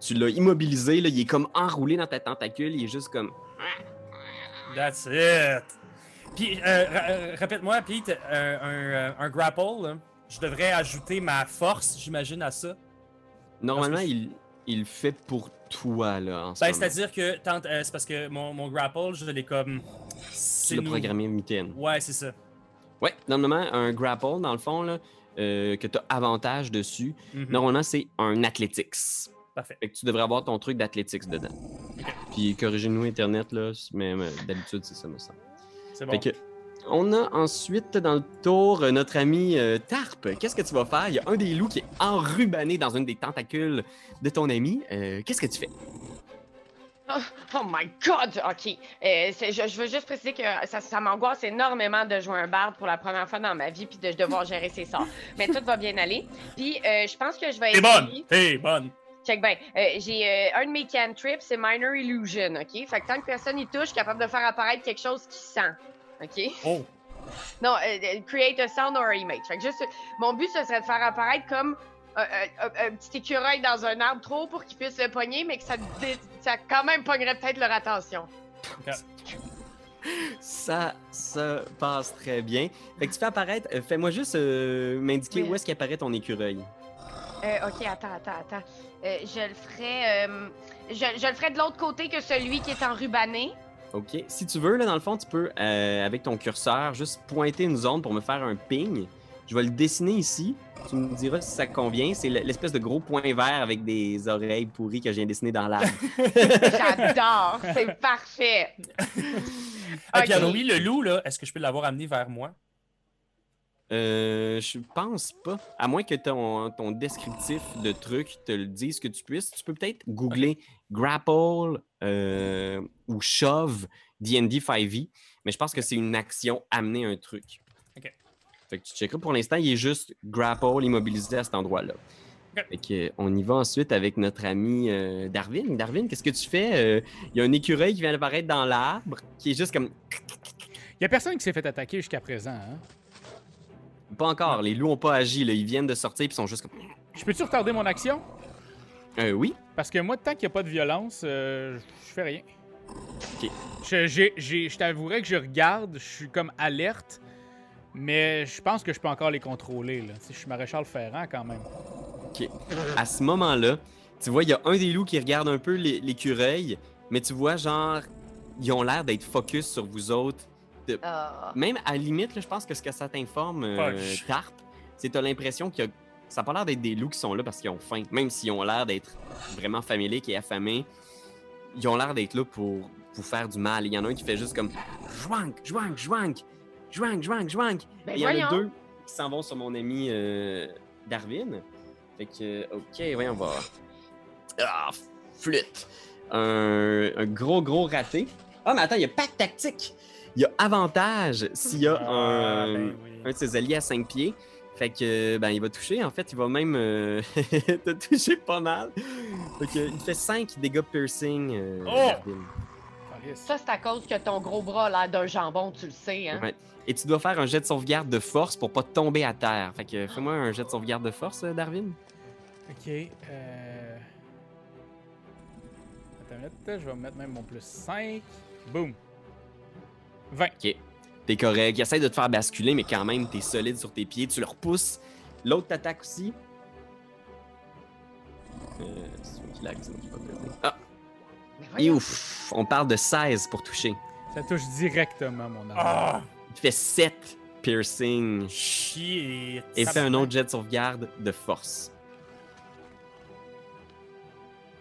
Tu l'as immobilisé, là, il est comme enroulé dans ta tentacule. Il est juste comme. That's it. Puis, euh, répète-moi, Pete, euh, un, un grapple, là, je devrais ajouter ma force, j'imagine, à ça. Normalement, il, il le fait pour toi, là, en Ben, c'est-à-dire que tant- euh, c'est parce que mon, mon grapple, je l'ai comme. C'est nou- programmé mitaine. Ouais, c'est ça. Ouais, normalement, un grapple, dans le fond, là, euh, que tu as avantage dessus, Mhm. normalement, c'est un athletics. Parfait. Fait que tu devrais avoir ton truc d'athletics dedans. Puis corrigez-nous Internet, là, mais, mais d'habitude, c'est ça, me semble. C'est bon. Fait que, on a ensuite dans le tour euh, notre ami euh, Tarp. Qu'est-ce que tu vas faire? Il y a un des loups qui est enrubanné dans une des tentacules de ton ami. Euh, Qu'est-ce que tu fais? Oh my god! OK. Euh, je, je veux juste préciser que ça, ça m'angoisse énormément de jouer un barde pour la première fois dans ma vie puis de devoir gérer ses sorts. Mais tout va bien aller. Puis euh, je pense que je vais T'es bonne! T'es bonne! Check bien. Euh, J'ai euh, un de mes cantrips, c'est Minor Illusion, OK? Fait que tant que personne y touche, je suis capable de faire apparaître quelque chose qui sent. OK? Oh! Non, euh, euh, create a sound or a image. Fait que juste, mon but, ce serait de faire apparaître comme un, un- un- un petit écureuil dans un arbre trop pour qu'il puisse le pogner, mais que ça, ça quand même pognerait peut-être leur attention. Ça, ça passe très bien. Fait que tu fais apparaître. euh, Fais-moi juste euh, m'indiquer Oui. où est-ce qu'apparaît ton écureuil. Euh, ok, attends, attends, attends. Euh, je le ferai. euh, je, je le ferai de l'autre côté que celui qui est enrubanné. OK. Si tu veux, là, dans le fond, tu peux, euh, avec ton curseur, juste pointer une zone pour me faire un ping. Je vais le dessiner ici. Tu me diras si ça te convient. C'est le- l'espèce de gros point vert avec des oreilles pourries que je viens de dessiner dans l'arbre. J'adore, c'est parfait. Ah, Ok. puis alors, oui, le loup, là, est-ce que je peux l'avoir amené vers moi? Euh, je pense pas. À moins que ton, ton descriptif de truc te le dise que tu puisses. Tu peux peut-être googler grapple euh, ou shove D&D 5e. Mais je pense que c'est une action amener un truc. Ok. Fait que tu checkeras. Pour l'instant, il est juste grapple immobilisé à cet endroit-là. Ok. Fait que, euh, on y va ensuite avec notre ami euh, Darwin. Darwin, qu'est-ce que tu fais? Euh, Il y a un écureuil qui vient d'apparaître dans l'arbre, qui est juste comme... Il y a personne qui s'est fait attaquer jusqu'à présent. Hein? Pas encore, les loups ont pas agi. Là. Ils viennent de sortir et ils sont juste comme... Je peux-tu retarder mon action? Euh, oui? Parce que moi, tant qu'il n'y a pas de violence, euh, je fais rien. Ok. Je, j'ai- j'ai- je t'avouerais que je regarde, je suis comme alerte, mais je pense que je peux encore les contrôler. Là. Tu sais, Je suis maréchal Ferrand quand même. OK. À ce moment-là, tu vois, il y a un des loups qui regarde un peu l'é- l'écureuil, mais tu vois, genre, ils ont l'air d'être focus sur vous autres. Ah. Même à la limite, là, je pense que ce que ça t'informe, euh. Tarp, c'est que t'as l'impression que ça n'a pas l'air d'être des loups qui sont là parce qu'ils ont faim. Même s'ils ont l'air d'être vraiment familiques et affamés, ils ont l'air d'être là pour vous faire du mal. Il y en a un qui fait juste comme Jouank, jouank, jouank, jouank, jouank, jouank. Ben Et il y en a deux qui s'en vont sur mon ami euh, Darwin. Fait que, ok, voyons voir. Ah, flûte. Un, un gros, gros raté. Ah, mais attends, il y a pas de tactique. Il y a avantage s'il y a Ah, un, ben oui. un de ses alliés à 5 pieds. Fait que, ben, il va toucher. En fait, il va même euh, te toucher pas mal. Fait que, il fait 5 dégâts piercing. euh, Oh! Ça, c'est à cause que ton gros bras a l'air d'un jambon, tu le sais, hein? Ouais. Et tu dois faire un jet de sauvegarde de force pour pas tomber à terre. Fait que, fais-moi un jet de sauvegarde de force, euh, Darwin. Ok. Euh... Attends une minute, je vais mettre même mon plus 5. Boom. 20. Ok. T'es correct. Il essaie de te faire basculer, mais quand même, t'es solide sur tes pieds. Tu le repousses. L'autre t'attaque aussi. Euh, c'est moi qui lag, c'est moi qui vais péter. Ah, et ouf! On parle de 16 pour toucher. Ça touche directement mon arme. Ah! Il fait 7 piercing. Chier! Et fait un autre jet de sauvegarde de force.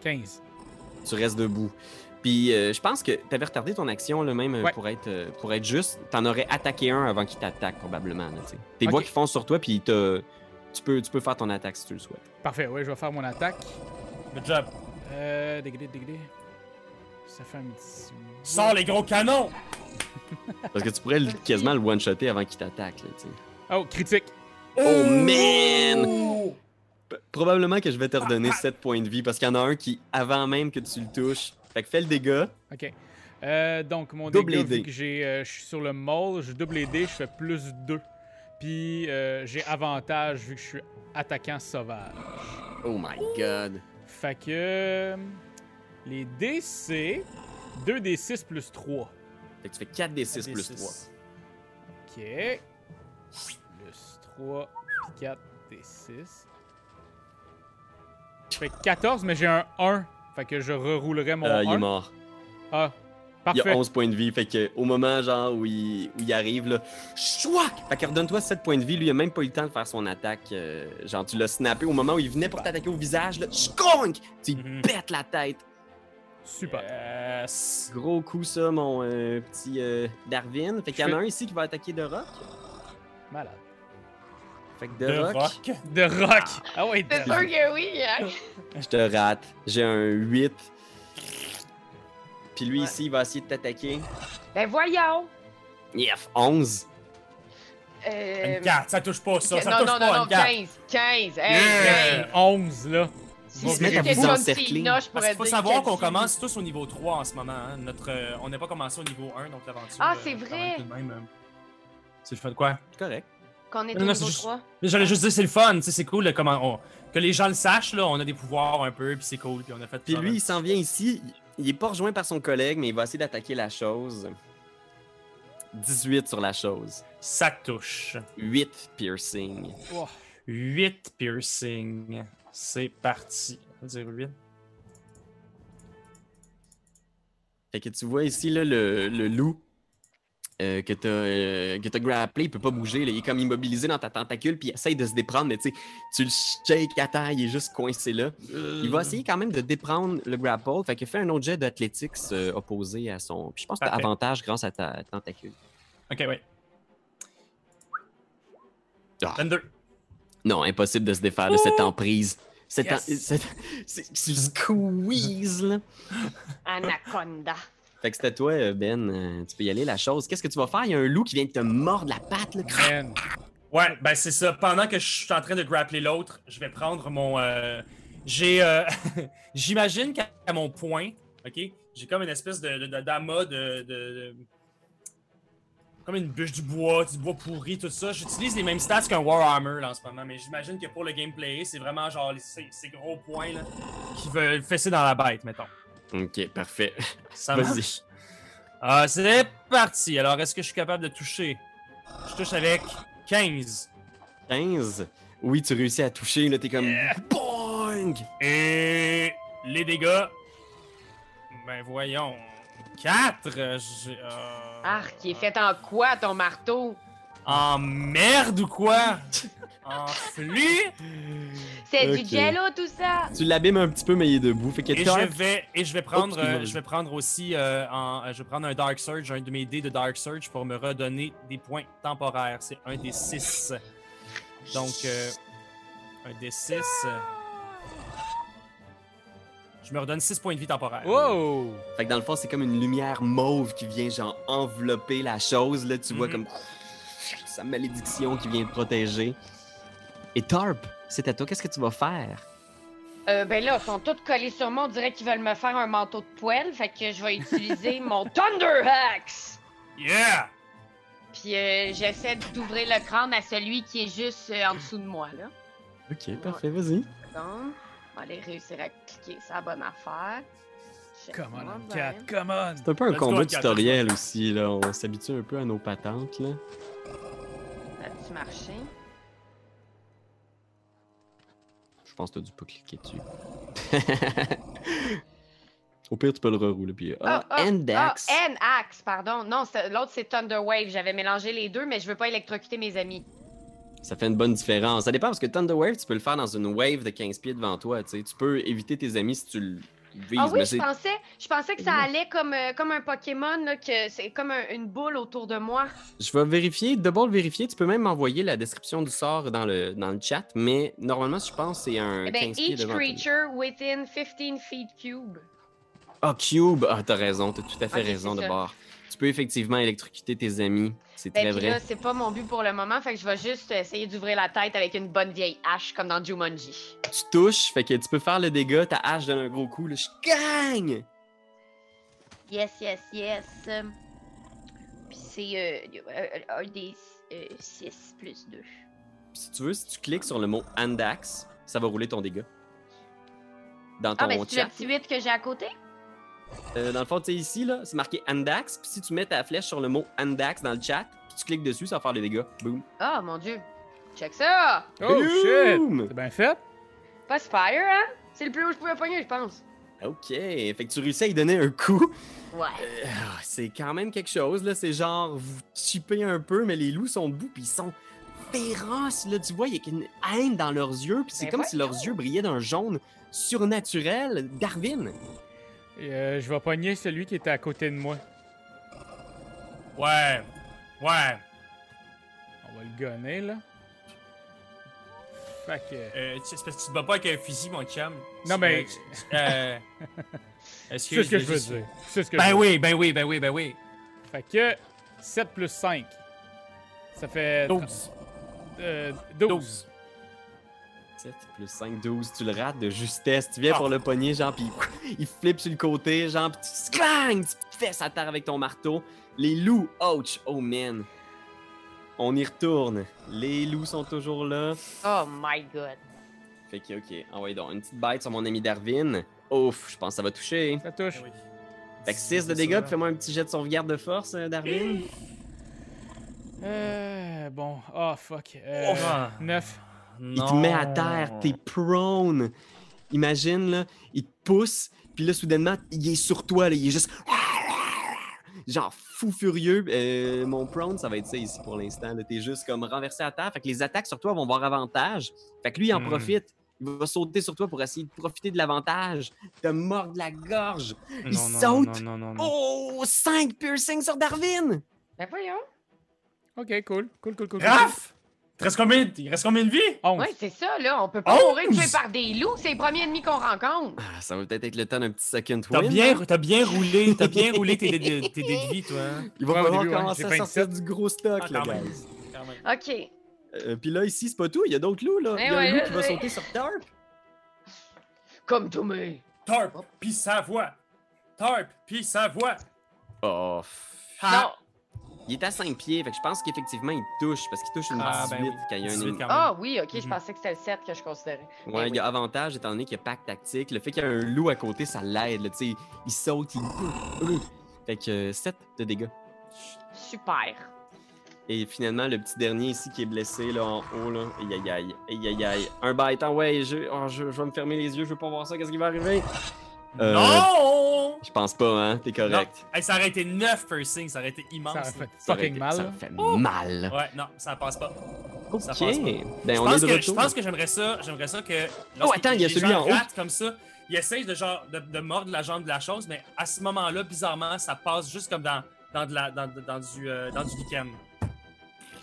15. Tu restes debout. Puis euh, je pense que t'avais retardé ton action là même euh, Ouais. pour être euh, pour être juste. T'en aurais attaqué un avant qu'il t'attaque probablement. Tu. Tes bois qui foncent sur toi, puis t'as- tu peux, tu peux faire ton attaque si tu le souhaites. Parfait, ouais, je vais faire mon attaque. Good job! Euh, dégradé, dégradé. Ça fait un petit. Sors les gros canons! Parce que tu pourrais le- quasiment le one-shotter avant qu'il t'attaque. là, tu sais. Oh, critique. Oh man! Probablement que je vais te redonner 7 points de vie parce qu'il y en a un qui, avant même que tu le touches, fait que fais le dégât. Ok. Euh, donc, mon Double dégât, vu que j'ai, euh, je suis sur le mall, je double les dés, je fais plus 2. Puis, euh, j'ai avantage vu que je suis attaquant sauvage. Oh my god. Fait que. Les dés, c'est 2 d 6 plus 3. Fait que tu fais 4 des 6 plus 3. Ok. Plus 3. 4 et 6. Je fais 14, mais j'ai un 1. Fait que je reroulerai mon Euh, il est 1. mort. Ah, Il y parfait. a 11 points de vie. Fait que au moment genre où il, où il arrive, là, chouac! Fait que redonne-toi 7 points de vie. Lui, il a même pas eu le temps de faire son attaque. euh, genre, tu l'as snappé au moment où il venait pour t'attaquer au visage. Là, Shkonk! Tu lui Mhm. pètes la tête. Super. Yes. Gros coup, ça, mon euh, petit euh, Darwin. Fait qu'il y en a un ici qui va attaquer de rock. Malade. Fait que de, De rock, rock. De rock. Ah ouais, C'est sûr que oui, hein? je te rate. J'ai un 8. Puis lui Ouais. ici, il va essayer de t'attaquer. Ben voyons! Yef, 11. Euh, Une carte, ça touche pas ça, ça non, touche non, pas non, non, une carte. 15. 15. Hey, Yeah! 15. 11, là. Si se à vous encercler. Parce qu'il faut dire savoir qu'on commence tous au niveau 3 en ce moment. hein. Notre, euh, on n'est pas commencé au niveau 1, donc l'aventure. Ah, euh, c'est vrai. même, euh, C'est le fun de quoi? C'est correct. Qu'on est Non, au non, niveau c'est juste- 3. Mais J'allais juste dire, c'est le fun, c'est cool là, comment on- que les gens le sachent, là, on a des pouvoirs un peu, puis c'est cool, puis on a fait Puis ça, lui, là. il s'en vient ici. Il- Il est pas rejoint par son collègue, mais il va essayer d'attaquer la chose. 18 sur la chose. Ça touche. 8 piercing. Oh, 8 piercing. C'est parti. On va dire 8. Fait que tu vois ici là, le, le loup euh, que t'as euh, que t'as grapplé, il peut pas bouger. là. Il est comme immobilisé dans ta tentacule, puis il essaye de se déprendre, mais tu tu le shakes à terre, il est juste coincé là. Il va essayer quand même de déprendre le grapple. Fait que fais un autre jet d'athlétiques euh, opposé à son. Puis je pense que t'as Parfait. avantage grâce à ta tentacule. Ok, ouais. Ah. 22. Non, impossible de se défaire de cette emprise. Cette Yes. en- cette- c'est- Tu squeeze, là. Anaconda. Fait que c'était toi, euh, Ben. euh, tu peux y aller, la chose. Qu'est-ce que tu vas faire? Il y a un loup qui vient de te mordre la patte, là. man. Ouais, ben c'est ça. Pendant que je suis en train de grappler l'autre, je vais prendre mon. euh, J'ai. euh, J'imagine qu'à mon point, ok, j'ai comme une espèce de, d'amas de, Comme une bûche du bois, du bois pourri, tout ça. J'utilise les mêmes stats qu'un Warhammer là, en ce moment, mais j'imagine que pour le gameplay, c'est vraiment genre ces, ces gros points là qui veulent fesser dans la bête, mettons. Ok, parfait. Ça Vas-y. Ah, c'est parti. Alors, est-ce que je suis capable de toucher? Je touche avec 15. 15. Oui, tu réussis à toucher, là. T'es comme. Boing! Et les dégâts? Ben voyons. 4. J'ai, euh, Arc, qui est fait en quoi ton marteau? En merde ou quoi? en flux? C'est du jello tout ça? Tu l'abîmes un petit peu, mais il est debout. Fait Et je vais et je vais prendre euh, vas-y. je vais prendre aussi euh, en- euh, je vais prendre un Dark Surge, un de mes dés de Dark Surge pour me redonner des points temporaires. C'est un des 6. Donc euh, un des 6. Je me redonne 6 points de vie temporaires. Wow! Fait que dans le fond, c'est comme une lumière mauve qui vient, genre, envelopper la chose, là. Tu vois Mhm. comme. Sa malédiction qui vient te protéger. Et Tarp, c'est à toi. Qu'est-ce que tu vas faire? Euh, ben là, ils sont tous collés sur moi. On dirait qu'ils veulent me faire un manteau de poêle. Fait que je vais utiliser mon Thunder Axe. Yeah! Puis euh, j'essaie d'ouvrir le crâne à celui qui est juste euh, en dessous de moi, là. Ok, parfait, vas-y. Donc, on va aller réussir à cliquer sa bonne affaire. Come on, cat, come on! C'est un peu un Let's combat tutoriel aussi, là. On s'habitue un peu à nos patentes, là. Ça a-tu marché? Pense que t'as dû pas cliquer dessus. Au pire, tu peux le rerouler. Puis... Ah, Endax. Ah, N-Axe, pardon. Non, l'autre c'est Thunder Wave. J'avais mélangé les deux, mais je veux pas électrocuter mes amis. Ça fait une bonne différence. Ça dépend parce que Thunder Wave, tu peux le faire dans une wave de 15 pieds devant toi. Tu sais. Tu peux éviter tes amis si tu Ah oui, je pensais, je pensais que ça allait comme, euh, comme un Pokémon, là, que c'est comme un- une boule autour de moi. Je vais vérifier, double vérifier. Tu peux même m'envoyer la description du sort dans le, dans le chat, mais normalement, je pense que c'est un Eh ben, 15 pieds each devant toi. creature within 15 feet cube. Ah, Cube! Ah, t'as raison, t'as tout à fait raison de bord. Tu peux effectivement électrocuter tes amis. C'est Ben, très vrai. là, c'est pas mon but pour le moment, fait que je vais juste essayer d'ouvrir la tête avec une bonne vieille hache, comme dans Jumanji. Tu touches, fait que tu peux faire le dégât, ta hache donne un gros coup, là, je gagne! Yes, yes, yes. Puis c'est euh, euh, un des 6 plus 2. Si tu veux, si tu cliques sur le mot Andax, ça va rouler ton dégât. Dans ton Ah, ben c'est le petit 8 que j'ai à côté? Euh, dans le fond, tu sais, ici, là, c'est marqué Andax. Puis si tu mets ta flèche sur le mot Andax dans le chat, puis tu cliques dessus, ça va faire le dégât. Boom. Ah, mon Dieu. Check ça! Oh shit! Boom! C'est bien fait? Pas fire, hein? C'est le plus haut que je pouvais pogner, je pense. OK. Fait que tu réussis à y donner un coup. Ouais. Ah, c'est quand même quelque chose, là. C'est genre, vous chipez un peu, mais les loups sont debout, puis ils sont féroces, là. Tu vois, il y a une haine dans leurs yeux, puis c'est Ben comme si leurs yeux brillaient d'un jaune surnaturel. Darwin! Et, euh, je vais pogner celui qui était à côté de moi. Ouais. Ouais. On va le gonner, là. Fait que... Euh, c'est parce que tu te bats pas avec un fusil, mon chum. Non, Tu- mais- Euh. Est-ce C'est ce que je veux dire. C'est ce que je Ben veux oui, ben oui, ben oui, ben oui. Fait que 7 plus 5. Ça fait... 12. Euh, 12. 12. 7 plus 5, 12. Tu le rates de justesse. Tu viens Ah. pour le pogner, genre, puis il flippe sur le côté, genre, puis tu clang! Tu te fesses à terre avec ton marteau. Les loups, ouch! Oh man! On y retourne. Les loups sont toujours là. Oh my god. Fait que, ok. Ah ouais, donc, une petite bête sur mon ami Darwin. Ouf, je pense que ça va toucher. Ça touche. Ben oui. Fait que 6 de dégâts, fais-moi un petit jet de sauvegarde de force, euh, Darwin. Euh, bon. Oh, fuck. Euh, Ah. 9. Il te met à terre, t'es prone. Imagine, là, il te pousse, puis là, soudainement, il est sur toi, là, il est juste... Genre fou furieux. Euh, mon prone, ça va être ça ici pour l'instant. là. T'es juste comme renversé à terre. Fait que les attaques sur toi vont avoir avantage. Fait que lui, il en Hmm. profite. Il va sauter sur toi pour essayer de profiter de l'avantage. Te mordre la gorge. Il Non, saute. Non, non, non, non. Oh! 5 piercings sur Darwin! Ben voyons. Ok, cool. Cool, cool, cool. Raph! Il reste combien, il reste combien de vie? 11. Ouais, c'est ça, là. On peut pas Onze! mourir tué par des loups. C'est les premiers ennemis qu'on rencontre. Ah, ça va peut-être être le temps d'un petit second T'as win. bien, hein? t'as bien roulé, t'as bien roulé tes, dés de- tes dés de vie, toi. hein? Il va falloir commencer à sortir 27. du gros stock, Ah, là, quand même. guys. Quand même. OK. Euh, Puis là, ici, c'est pas tout. Il y a d'autres loups, là. Eh Il y a ouais, un loup là, qui va ouais. sauter sur Tarp. Comme tout mais. Tarp, pis sa voix. Tarp, pis sa voix. Oh. Ah. Il est à 5 pieds, fait que je pense qu'effectivement, il touche, parce qu'il touche une Ah, 18 ben oui. quand il y a un 18 ennemi. Ah oui, OK. Je Mhm. pensais que c'était le 7 que je considérais. Ouais, Ben il y a avantage étant donné qu'il y a pack tactique. Le fait qu'il y a un loup à côté, ça l'aide, tu sais. Il saute, il. Fait que 7 de dégâts. Super. Et finalement, le petit dernier ici qui est blessé, là, en haut, là. Aïe, aïe, aïe. Aïe, aïe, aïe. Un bite, ah ouais, je... oh, je... je vais me fermer les yeux, je veux pas voir ça, qu'est-ce qui va arriver? Euh, Non! Je pense pas, hein, t'es correct. Hey, ça aurait été 9 piercings, ça aurait été immense. Ça a là. fait Ça aurait fucking été- mal. Ça fait mal. Ouais, non, ça passe pas. Ok. Ça passe pas. Ben, je, on pense est de que, je pense que j'aimerais ça, j'aimerais ça que. Oh, attends, il y a celui en haut. comme ça. Il essaye de, genre, de, de mordre la jambe de la chose, mais à ce moment-là, bizarrement, ça passe juste comme dans, dans, de la, dans, dans du, euh, dans du lichen.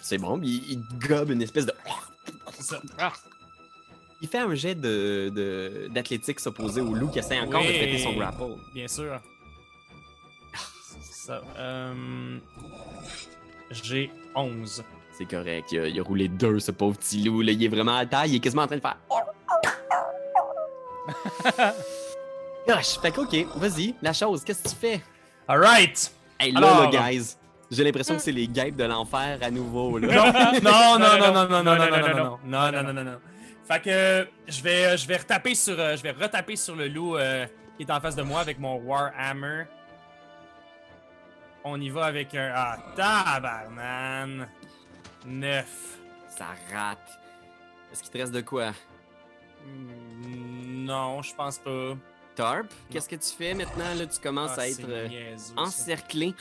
C'est bon, il, il gobe une espèce de. C'est ça. Il fait un jet de, de- d'athlétique s'opposer au loup qui essaie encore de Oui. péter son grapple. Bien sûr. Ça, euh, J'ai 11. C'est correct, il a, il a roulé deux, ce pauvre petit loup. Là. Il est vraiment à taille, il est quasiment en train de faire. Gosh, fait que, ok, vas-y, la chose, qu'est-ce que tu fais? Alright! Hey, là, Alors- là, guys, j'ai l'impression que c'est les guêpes de l'enfer à nouveau, là. Non, non, non, non, non, non, non, non, non, non, non, non, non, non, non, non, non, non. Fait que je vais, euh, je vais retaper sur, euh, je vais retaper sur le loup euh, qui est en face de moi avec mon Warhammer. On y va avec un ah tabarnan. 9. Ça rate. Est-ce qu'il te reste de quoi? Mm, Non, je pense pas. Tarp, qu'est-ce que tu fais maintenant? Là, tu commences Ah, à être euh, niaiseux, encerclé.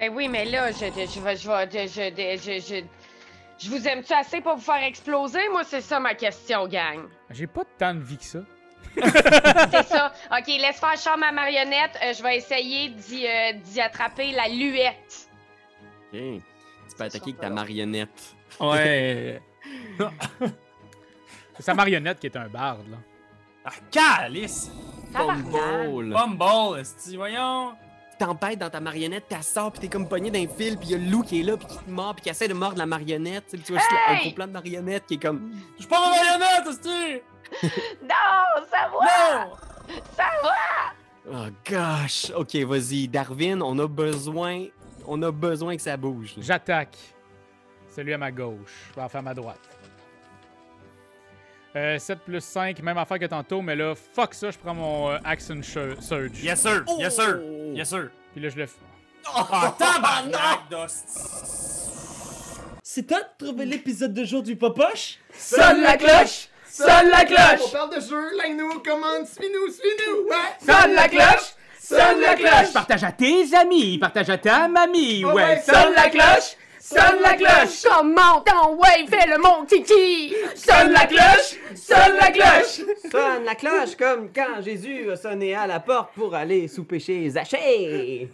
Eh oui, mais là, je, je, je je vais, je, vous aime-tu assez pour vous faire exploser? Moi, c'est ça ma question, gang. J'ai pas tant de vie que ça. C'est ça. OK, laisse faire chambre ma marionnette. Euh, je vais essayer d'y, euh, d'y attraper la luette. Ok. Tu peux attaquer avec ta marionnette. Ouais. C'est sa marionnette qui est un barde, là. ah, calice! Bumble. Bumble, esti, voyons! Tempête dans ta marionnette, t'as sort, pis t'es comme pogné d'un fil, pis y a le loup qui est là, pis qui te mord, pis qui essaie de mordre la marionnette. Tu puis vois juste un Hey! gros plan de marionnette qui est comme. Je suis pas ma marionnette, esti! Non, ça va! Non! Ça va! Oh gosh! Ok, vas-y, Darwin, on a besoin. On a besoin que ça bouge. J'attaque. Celui à ma gauche. Je vais en faire ma droite. Euh, 7 plus 5, même affaire que tantôt, mais là, fuck ça, je prends mon euh, Action Surge. Yes sir! Yes sir! Yes sir! Puis là, je le fais. Tabarnak d'hostie! c'est toi de trouver l'épisode de jour du Popoche? Sonne la cloche! Sonne la On cloche! parle de jeu, like-nous, commande, suis-nous, suis-nous, ouais! Sonne la cloche! Sonne la cloche! Partage à tes amis, partage à ta mamie, Ouais, ouais. Sonne la cloche! Sonne la cloche! Comment ton ouais, fais le mon titi! Sonne la cloche! Sonne la cloche! Sonne la cloche comme quand Jésus a sonné à la porte pour aller souper chez Zachée.